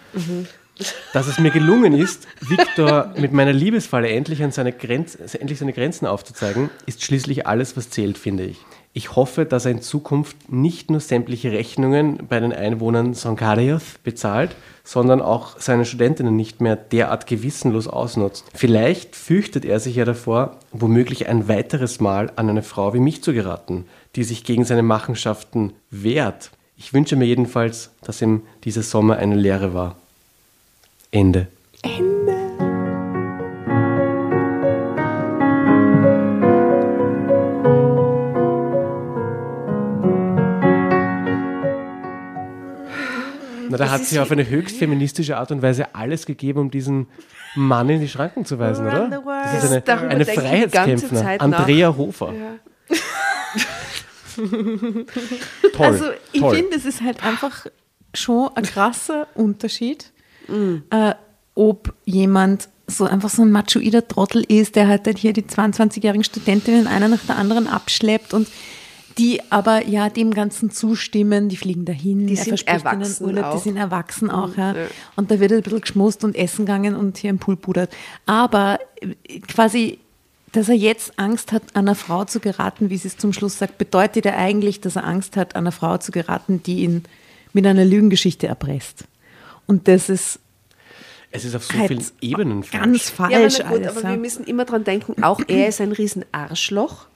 Dass es mir gelungen ist, Viktor mit meiner Liebesfalle endlich, an seine Grenz, endlich seine Grenzen aufzuzeigen, ist schließlich alles, was zählt, finde ich. Ich hoffe, dass er in Zukunft nicht nur sämtliche Rechnungen bei den Einwohnern Sankarios bezahlt, sondern auch seine Studentinnen nicht mehr derart gewissenlos ausnutzt. Vielleicht fürchtet er sich ja davor, womöglich ein weiteres Mal an eine Frau wie mich zu geraten, die sich gegen seine Machenschaften wehrt. Ich wünsche mir jedenfalls, dass ihm dieser Sommer eine Lehre war. Ende. Na, da hat sie auf eine höchst feministische Art und Weise alles gegeben, um diesen Mann in die Schranken zu weisen, oder? Das ist eine, eine Freiheitskämpferin. Andrea Hofer. Toll. Also ich finde, es ist halt einfach schon ein krasser Unterschied, äh, ob jemand so einfach so ein machoider Trottel ist, der halt, halt hier die 22-jährigen Studentinnen einer nach der anderen abschleppt und die aber ja dem Ganzen zustimmen, die fliegen dahin, Die er sind erwachsen Urlaub, auch. die sind erwachsen auch, ja. Und da wird ein bisschen geschmust und essen gegangen und hier im Pool pudert. Aber äh, quasi dass er jetzt Angst hat, an eine Frau zu geraten, wie sie es zum Schluss sagt, bedeutet er eigentlich, dass er Angst hat, an eine Frau zu geraten, die ihn mit einer Lügengeschichte erpresst. Und das ist es ist auf so halt vielen Ebenen ganz falsch. falsch Ja, aber, gut, alles. aber ja. wir müssen immer dran denken, auch er ist ein riesen Arschloch.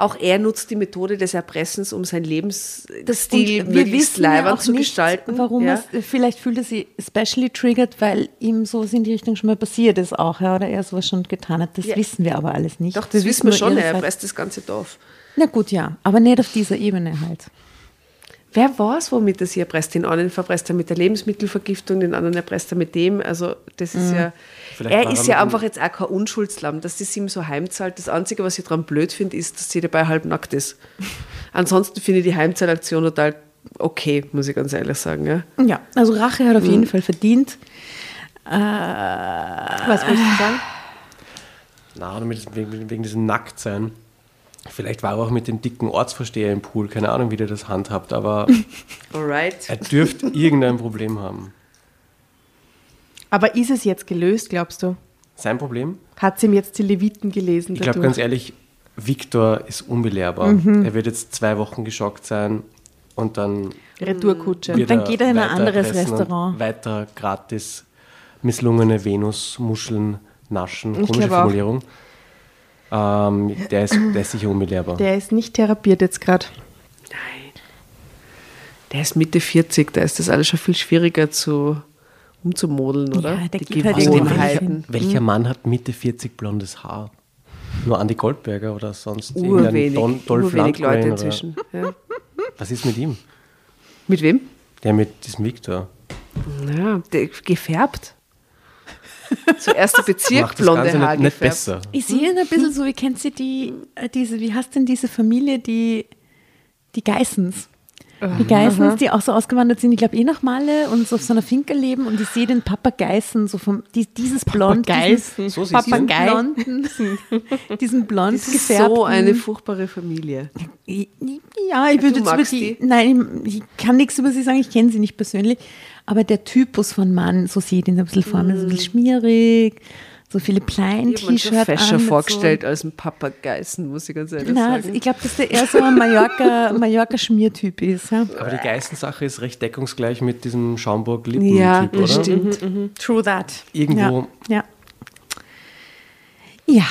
Auch er nutzt die Methode des Erpressens, um sein Lebensstil möglichst wissen ja zu nicht, gestalten. Warum ja. es, vielleicht fühlt er sich especially triggered, weil ihm so in die Richtung schon mal passiert ist auch, ja, oder er sowas schon getan hat. Das Ja. wissen wir aber alles nicht. Doch, das wissen wir schon, er erpresst das ganze Dorf. Na gut, ja, aber nicht auf dieser Ebene halt. Wer weiß, womit er sie erpresst? Den einen verpresst er mit der Lebensmittelvergiftung, den anderen erpresst er mit dem. Also, das ist ja. Vielleicht Er ist ja einfach jetzt auch kein Unschuldslamm, dass das ihm so heimzahlt. Das Einzige, was ich daran blöd finde, ist, dass sie dabei halbnackt ist. Ansonsten finde ich die Heimzahlaktion total okay, muss ich ganz ehrlich sagen. Ja. Ja, also Rache hat auf Mhm. jeden Fall verdient. Was wolltest du sagen? Na, wegen, wegen diesem Nacktsein. Vielleicht war er auch mit dem dicken Ortsvorsteher im Pool. Keine Ahnung, wie der das handhabt, aber Alright. er dürfte irgendein Problem haben. Aber ist es jetzt gelöst, glaubst du? Sein Problem? Hat sie ihm jetzt die Leviten gelesen? Ich glaube ganz ehrlich, Viktor ist unbelehrbar. Mhm. Er wird jetzt zwei Wochen geschockt sein und dann Retourkutsche. wird dann geht er in ein anderes und Restaurant. Weiter gratis misslungene Venus-Muscheln naschen. Ich Komische. Formulierung. Ähm, der, ist, der ist sicher unbelehrbar. Der ist nicht therapiert jetzt gerade. Nein. Der ist Mitte 40, da ist das alles schon viel schwieriger zu umzumodeln, oder? Ja, der Die geht halt Gewohnheiten. Welcher Mann hat Mitte 40 blondes Haar? Nur Andi Goldberger oder sonst Urwenig, Don, Dolph Lundgren Leute oder- inzwischen. Ja. Was ist mit ihm? Mit wem? Der mit diesem Viktor. Ja, der, gefärbt. Zuerst der Bezirk Macht das blonde Ganze Haar nicht, nicht besser. Ich sehe ihn ein bisschen so, wie kennt sie die, äh, diese, wie heißt denn diese Familie, die, die Geissens? Die Geissens, die auch so ausgewandert sind, ich glaube eh nach Malle und so auf so einer Finke leben und ich sehe den Papa Geißen, so vom, die, dieses Blond, diesen, So ihn? blonden, diesen blond Das ist so eine furchtbare Familie. Ja, ich würde jetzt über die, die? nein, ich, kann nichts über sie sagen, ich kenne sie nicht persönlich, aber der Typus von Mann, so sehe ich den ein bisschen vor mir, so ein bisschen schmierig, so viele Ich habe Plein-T-Shirt fescher an. mit vorgestellt als ein Papageißen, muss ich ganz So, ehrlich na, sagen. ich glaube, dass der eher so ein Mallorca- Mallorca-Schmiertyp ist. Ja. Aber die Geißen-Sache ist recht deckungsgleich mit diesem Schaumburg-Lippen-Typ, ja, oder? stimmt. True that. Irgendwo- Ja. Ja, ja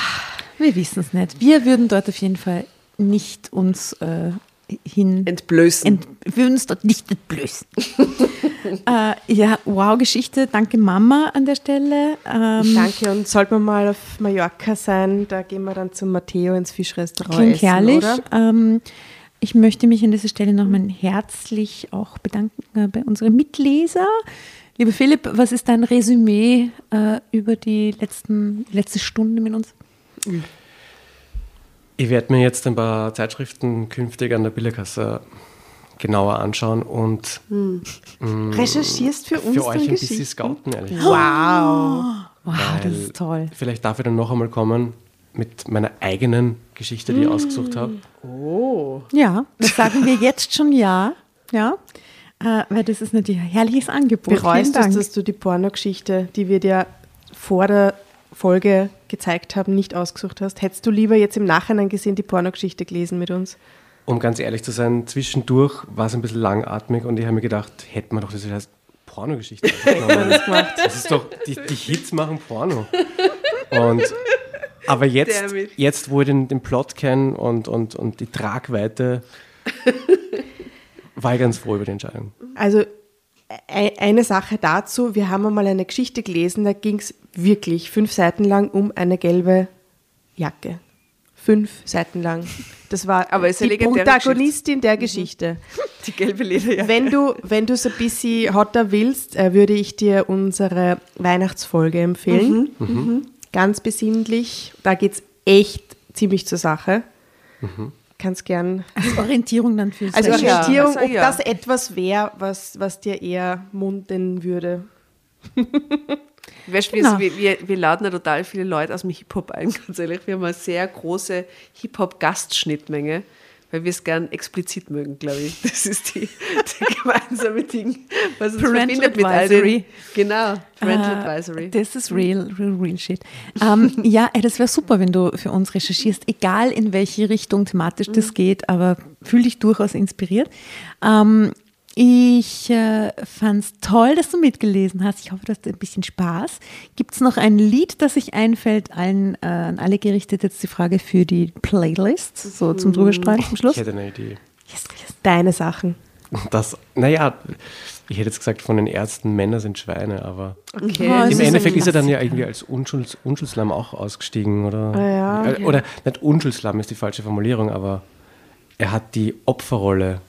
wir wissen es nicht. Wir würden dort auf jeden Fall nicht uns äh, hin. Entblößen. Ent, wir würden uns dort nicht entblößen. äh, ja, wow, Geschichte. Danke Mama an der Stelle. Ähm, Danke und sollte man mal auf Mallorca sein, da gehen wir dann zum Matteo ins Fischrestaurant Klingt essen, herrlich. Ähm, ich möchte mich an dieser Stelle nochmal herzlich auch bedanken äh, bei unseren Mitleser. Lieber Philipp, was ist dein Resümee äh, über die letzten, letzte Stunde mit uns? Ich werde mir jetzt ein paar Zeitschriften künftig an der Bilderkasse genauer anschauen und Recherchierst für uns für euch ein bisschen scouten, ehrlich. Wow. Wow, das Weil ist toll. Vielleicht darf ich dann noch einmal kommen mit meiner eigenen Geschichte, die ich ausgesucht habe. Ja, das sagen wir jetzt schon ja. Ja, äh, weil das ist natürlich ein herrliches Angebot. Bereust du dass du die Pornogeschichte, die wir dir vor der Folge gezeigt haben, nicht ausgesucht hast? Hättest du lieber jetzt im Nachhinein gesehen die Pornogeschichte gelesen mit uns? um ganz ehrlich zu sein, zwischendurch war es ein bisschen langatmig und ich habe mir gedacht, hätte man doch das heißt Pornogeschichte aufgenommen. Das ist doch, die, die Hits machen Porno. Und, aber jetzt, jetzt, wo ich den, den Plot kenne und, und, und die Tragweite, war ich ganz froh über die Entscheidung. Also eine Sache dazu, wir haben einmal eine Geschichte gelesen, da ging es wirklich fünf Seiten lang um eine gelbe Jacke. Fünf Seiten lang. Das war Aber ist eine die Protagonistin der Geschichte. Die gelbe Lederjacke. Wenn du wenn du es ein bisschen hotter willst, äh, würde ich dir unsere Weihnachtsfolge empfehlen. Mhm. Ganz besinnlich. Da geht es echt ziemlich zur Sache. Kannst gern Als Orientierung dann fürs also Ja, Orientierung, also ob das etwas wäre, was, was dir eher munden würde. Weißt, du, Genau. wir, wir, wir laden ja total viele Leute aus dem Hip-Hop ein, ganz ehrlich. Wir haben eine sehr große Hip-Hop-Gastschnittmenge, weil wir es gern explizit mögen, glaube ich. Das ist die, die gemeinsame Ding, was uns Parental verbindet mit all Advisory. den... Genau, Parental Äh, Advisory. Das ist real, real, real shit. Ähm, ja, ey, das wäre super, wenn du für uns recherchierst, egal in welche Richtung thematisch Mhm. das geht, aber fühl dich durchaus inspiriert. Ähm, ich äh, fand es toll, dass du mitgelesen hast. Ich hoffe, du hast ein bisschen Spaß. Gibt es noch ein Lied, das sich einfällt, allen, äh, an alle gerichtet, jetzt die Frage für die Playlist, so zum drüberstreiten zum Schluss? Ich hätte eine Idee. Yes, yes. Deine Sachen. Das, naja, ich hätte jetzt gesagt, von den Ärzten, Männer sind Schweine, aber Okay. Im ist Endeffekt ist er dann ja irgendwie als Unschulds, Unschuldslamm auch ausgestiegen, oder? ja, Äh, Oder nicht Unschuldslamm ist die falsche Formulierung, aber er hat die Opferrolle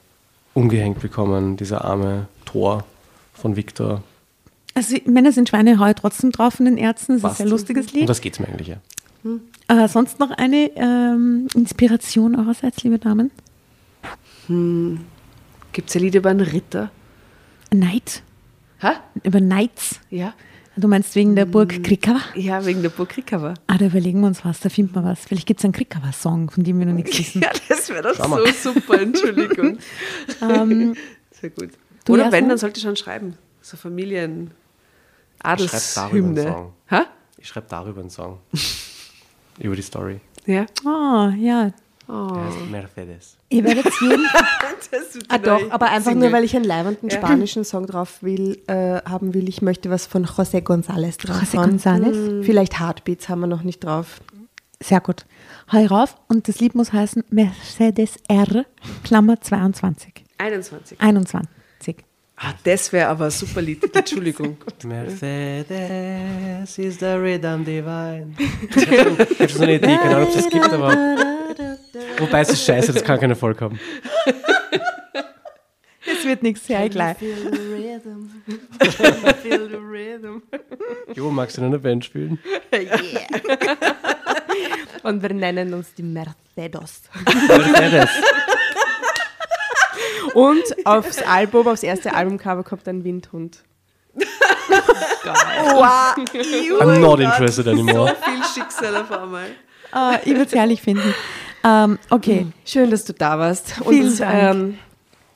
umgehängt bekommen, dieser arme Tor von Viktor. Also Männer sind Schweine heute trotzdem drauf von den Ärzten. Das ist Passt. ein sehr lustiges Um Lied. das geht es mir eigentlich ja. Äh, sonst noch eine ähm, Inspiration eurerseits, liebe Damen? Gibt es ein Lied über einen Ritter? Neid. Hä? Über Knights. Ja. Du meinst wegen der Burg Krikava? Ja, wegen der Burg Krikava. Ah, da überlegen wir uns was, da finden wir was. Vielleicht gibt es einen Krikava-Song, von dem wir noch nichts wissen. Ja, das wäre doch so super, Entschuldigung. ähm, Sehr gut. Du Oder wenn, dann sollte ich schon schreiben. So Familien... Ich schreibe darüber einen Adelshymne. Ich schreibe darüber einen Song. Über die Story. Ja. oh, ja. Der heißt Mercedes. Ihr werdet jeden Das wird Ah doch, aber einfach Single. nur, weil ich einen leibenden Ja. spanischen Song drauf will, äh, haben will. Ich möchte was von José González drauf José haben. González? Vielleicht Heartbeats haben wir noch nicht drauf. Sehr gut. Hau rauf und das Lied muss heißen Mercedes R, Klammer 22. 21. 21. Ah, das wäre aber ein super Lied. Entschuldigung. Mercedes is the rhythm divine. Ich habe schon so eine Idee, keine Ahnung, ob es das gibt, aber. Wobei es ist scheiße, das kann keinen Erfolg haben. Es wird nichts, sehr gleich. Jo, magst du in einer Band spielen? Und wir nennen uns die Mercedes. Mercedes. Und aufs Album, aufs erste Albumcover kommt ein Windhund. I'm not interested anymore. Viel Schicksal auf einmal. Ah, ich würde es herrlich finden. Ähm, okay. Schön, dass du da warst. Vielen Und, Dank. Ähm,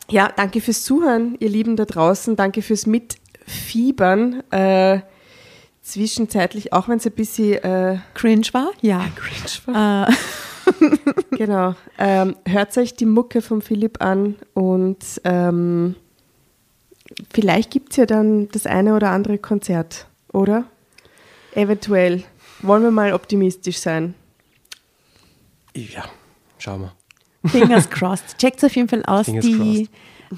ja, danke fürs Zuhören, ihr Lieben da draußen. Danke fürs Mitfiebern. Äh, zwischenzeitlich, auch wenn es ein bisschen äh, Cringe war? Ja. Äh, Genau. Ähm, hört euch die Mucke von Philipp an und ähm, vielleicht gibt es ja dann das eine oder andere Konzert, oder? Eventuell. Wollen wir mal optimistisch sein? Ja, schau mal. Fingers crossed. Checkt auf jeden Fall aus. Fingers Die,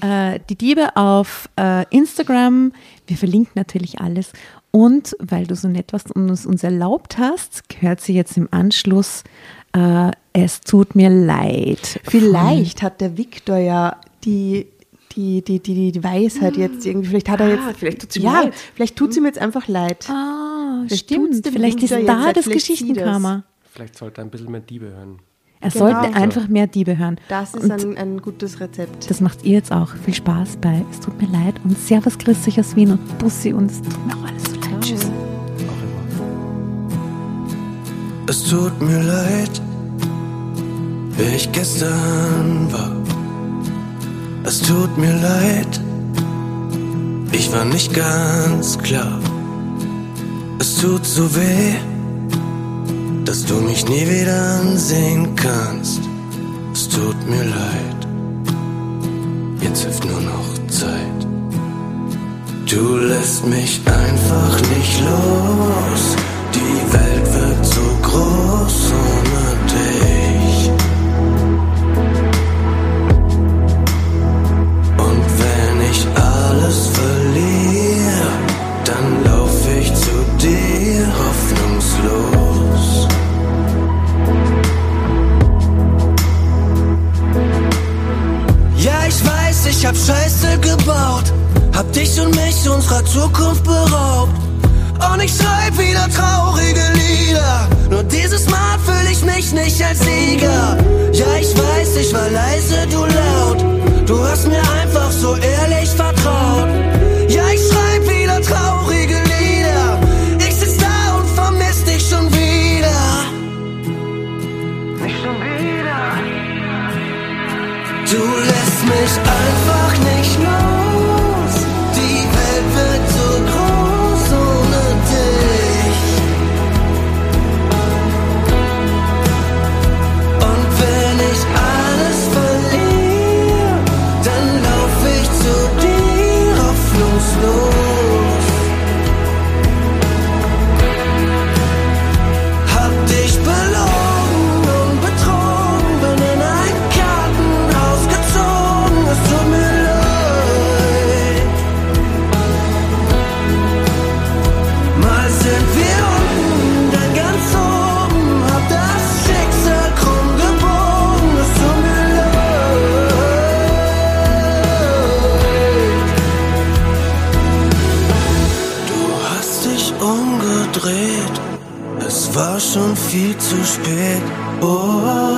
äh, die Diebe auf äh, Instagram. Wir verlinken natürlich alles. Und weil du so nett warst und es uns erlaubt hast, hört sie jetzt im Anschluss äh, Es tut mir leid. Vielleicht hat der Viktor ja die, die, die, die, die Weisheit jetzt irgendwie, vielleicht hat er jetzt. Ah, vielleicht tut's ihm ja, leid. vielleicht tut es ihm jetzt einfach leid. Ah, Vielleicht stimmt. Vielleicht ist da das Geschichtenkrammer. Vielleicht sollte er ein bisschen mehr Diebe hören. Er Genau. sollte einfach mehr Diebe hören. Das ist ein, ein gutes Rezept. das macht ihr jetzt auch. Viel Spaß bei Es tut mir leid und Servus grüß dich aus Wien und Bussi und es tut mir auch alles so leid. Tschüss. Auch immer. Es tut mir leid, wer ich gestern war. Es tut mir leid, ich war nicht ganz klar. Es tut so weh, dass du mich nie wieder ansehen kannst. Es tut mir leid. Jetzt hilft nur noch Zeit. Du lässt mich einfach nicht los. Die Welt wird so groß ohne ich hab Scheiße gebaut. Hab dich und mich unserer Zukunft beraubt. Und ich schreib wieder traurige Lieder. Nur dieses Mal fühle ich mich nicht als Sieger. Ja, ich weiß, ich war leise, du laut. Du hast mir einfach so ehrlich vertraut. Ja, ich schreib wieder traurige Lieder. Ich sitz da und vermiss dich schon wieder. Nicht schon wieder. Du lässt mich einfach viel zu spät. Oh,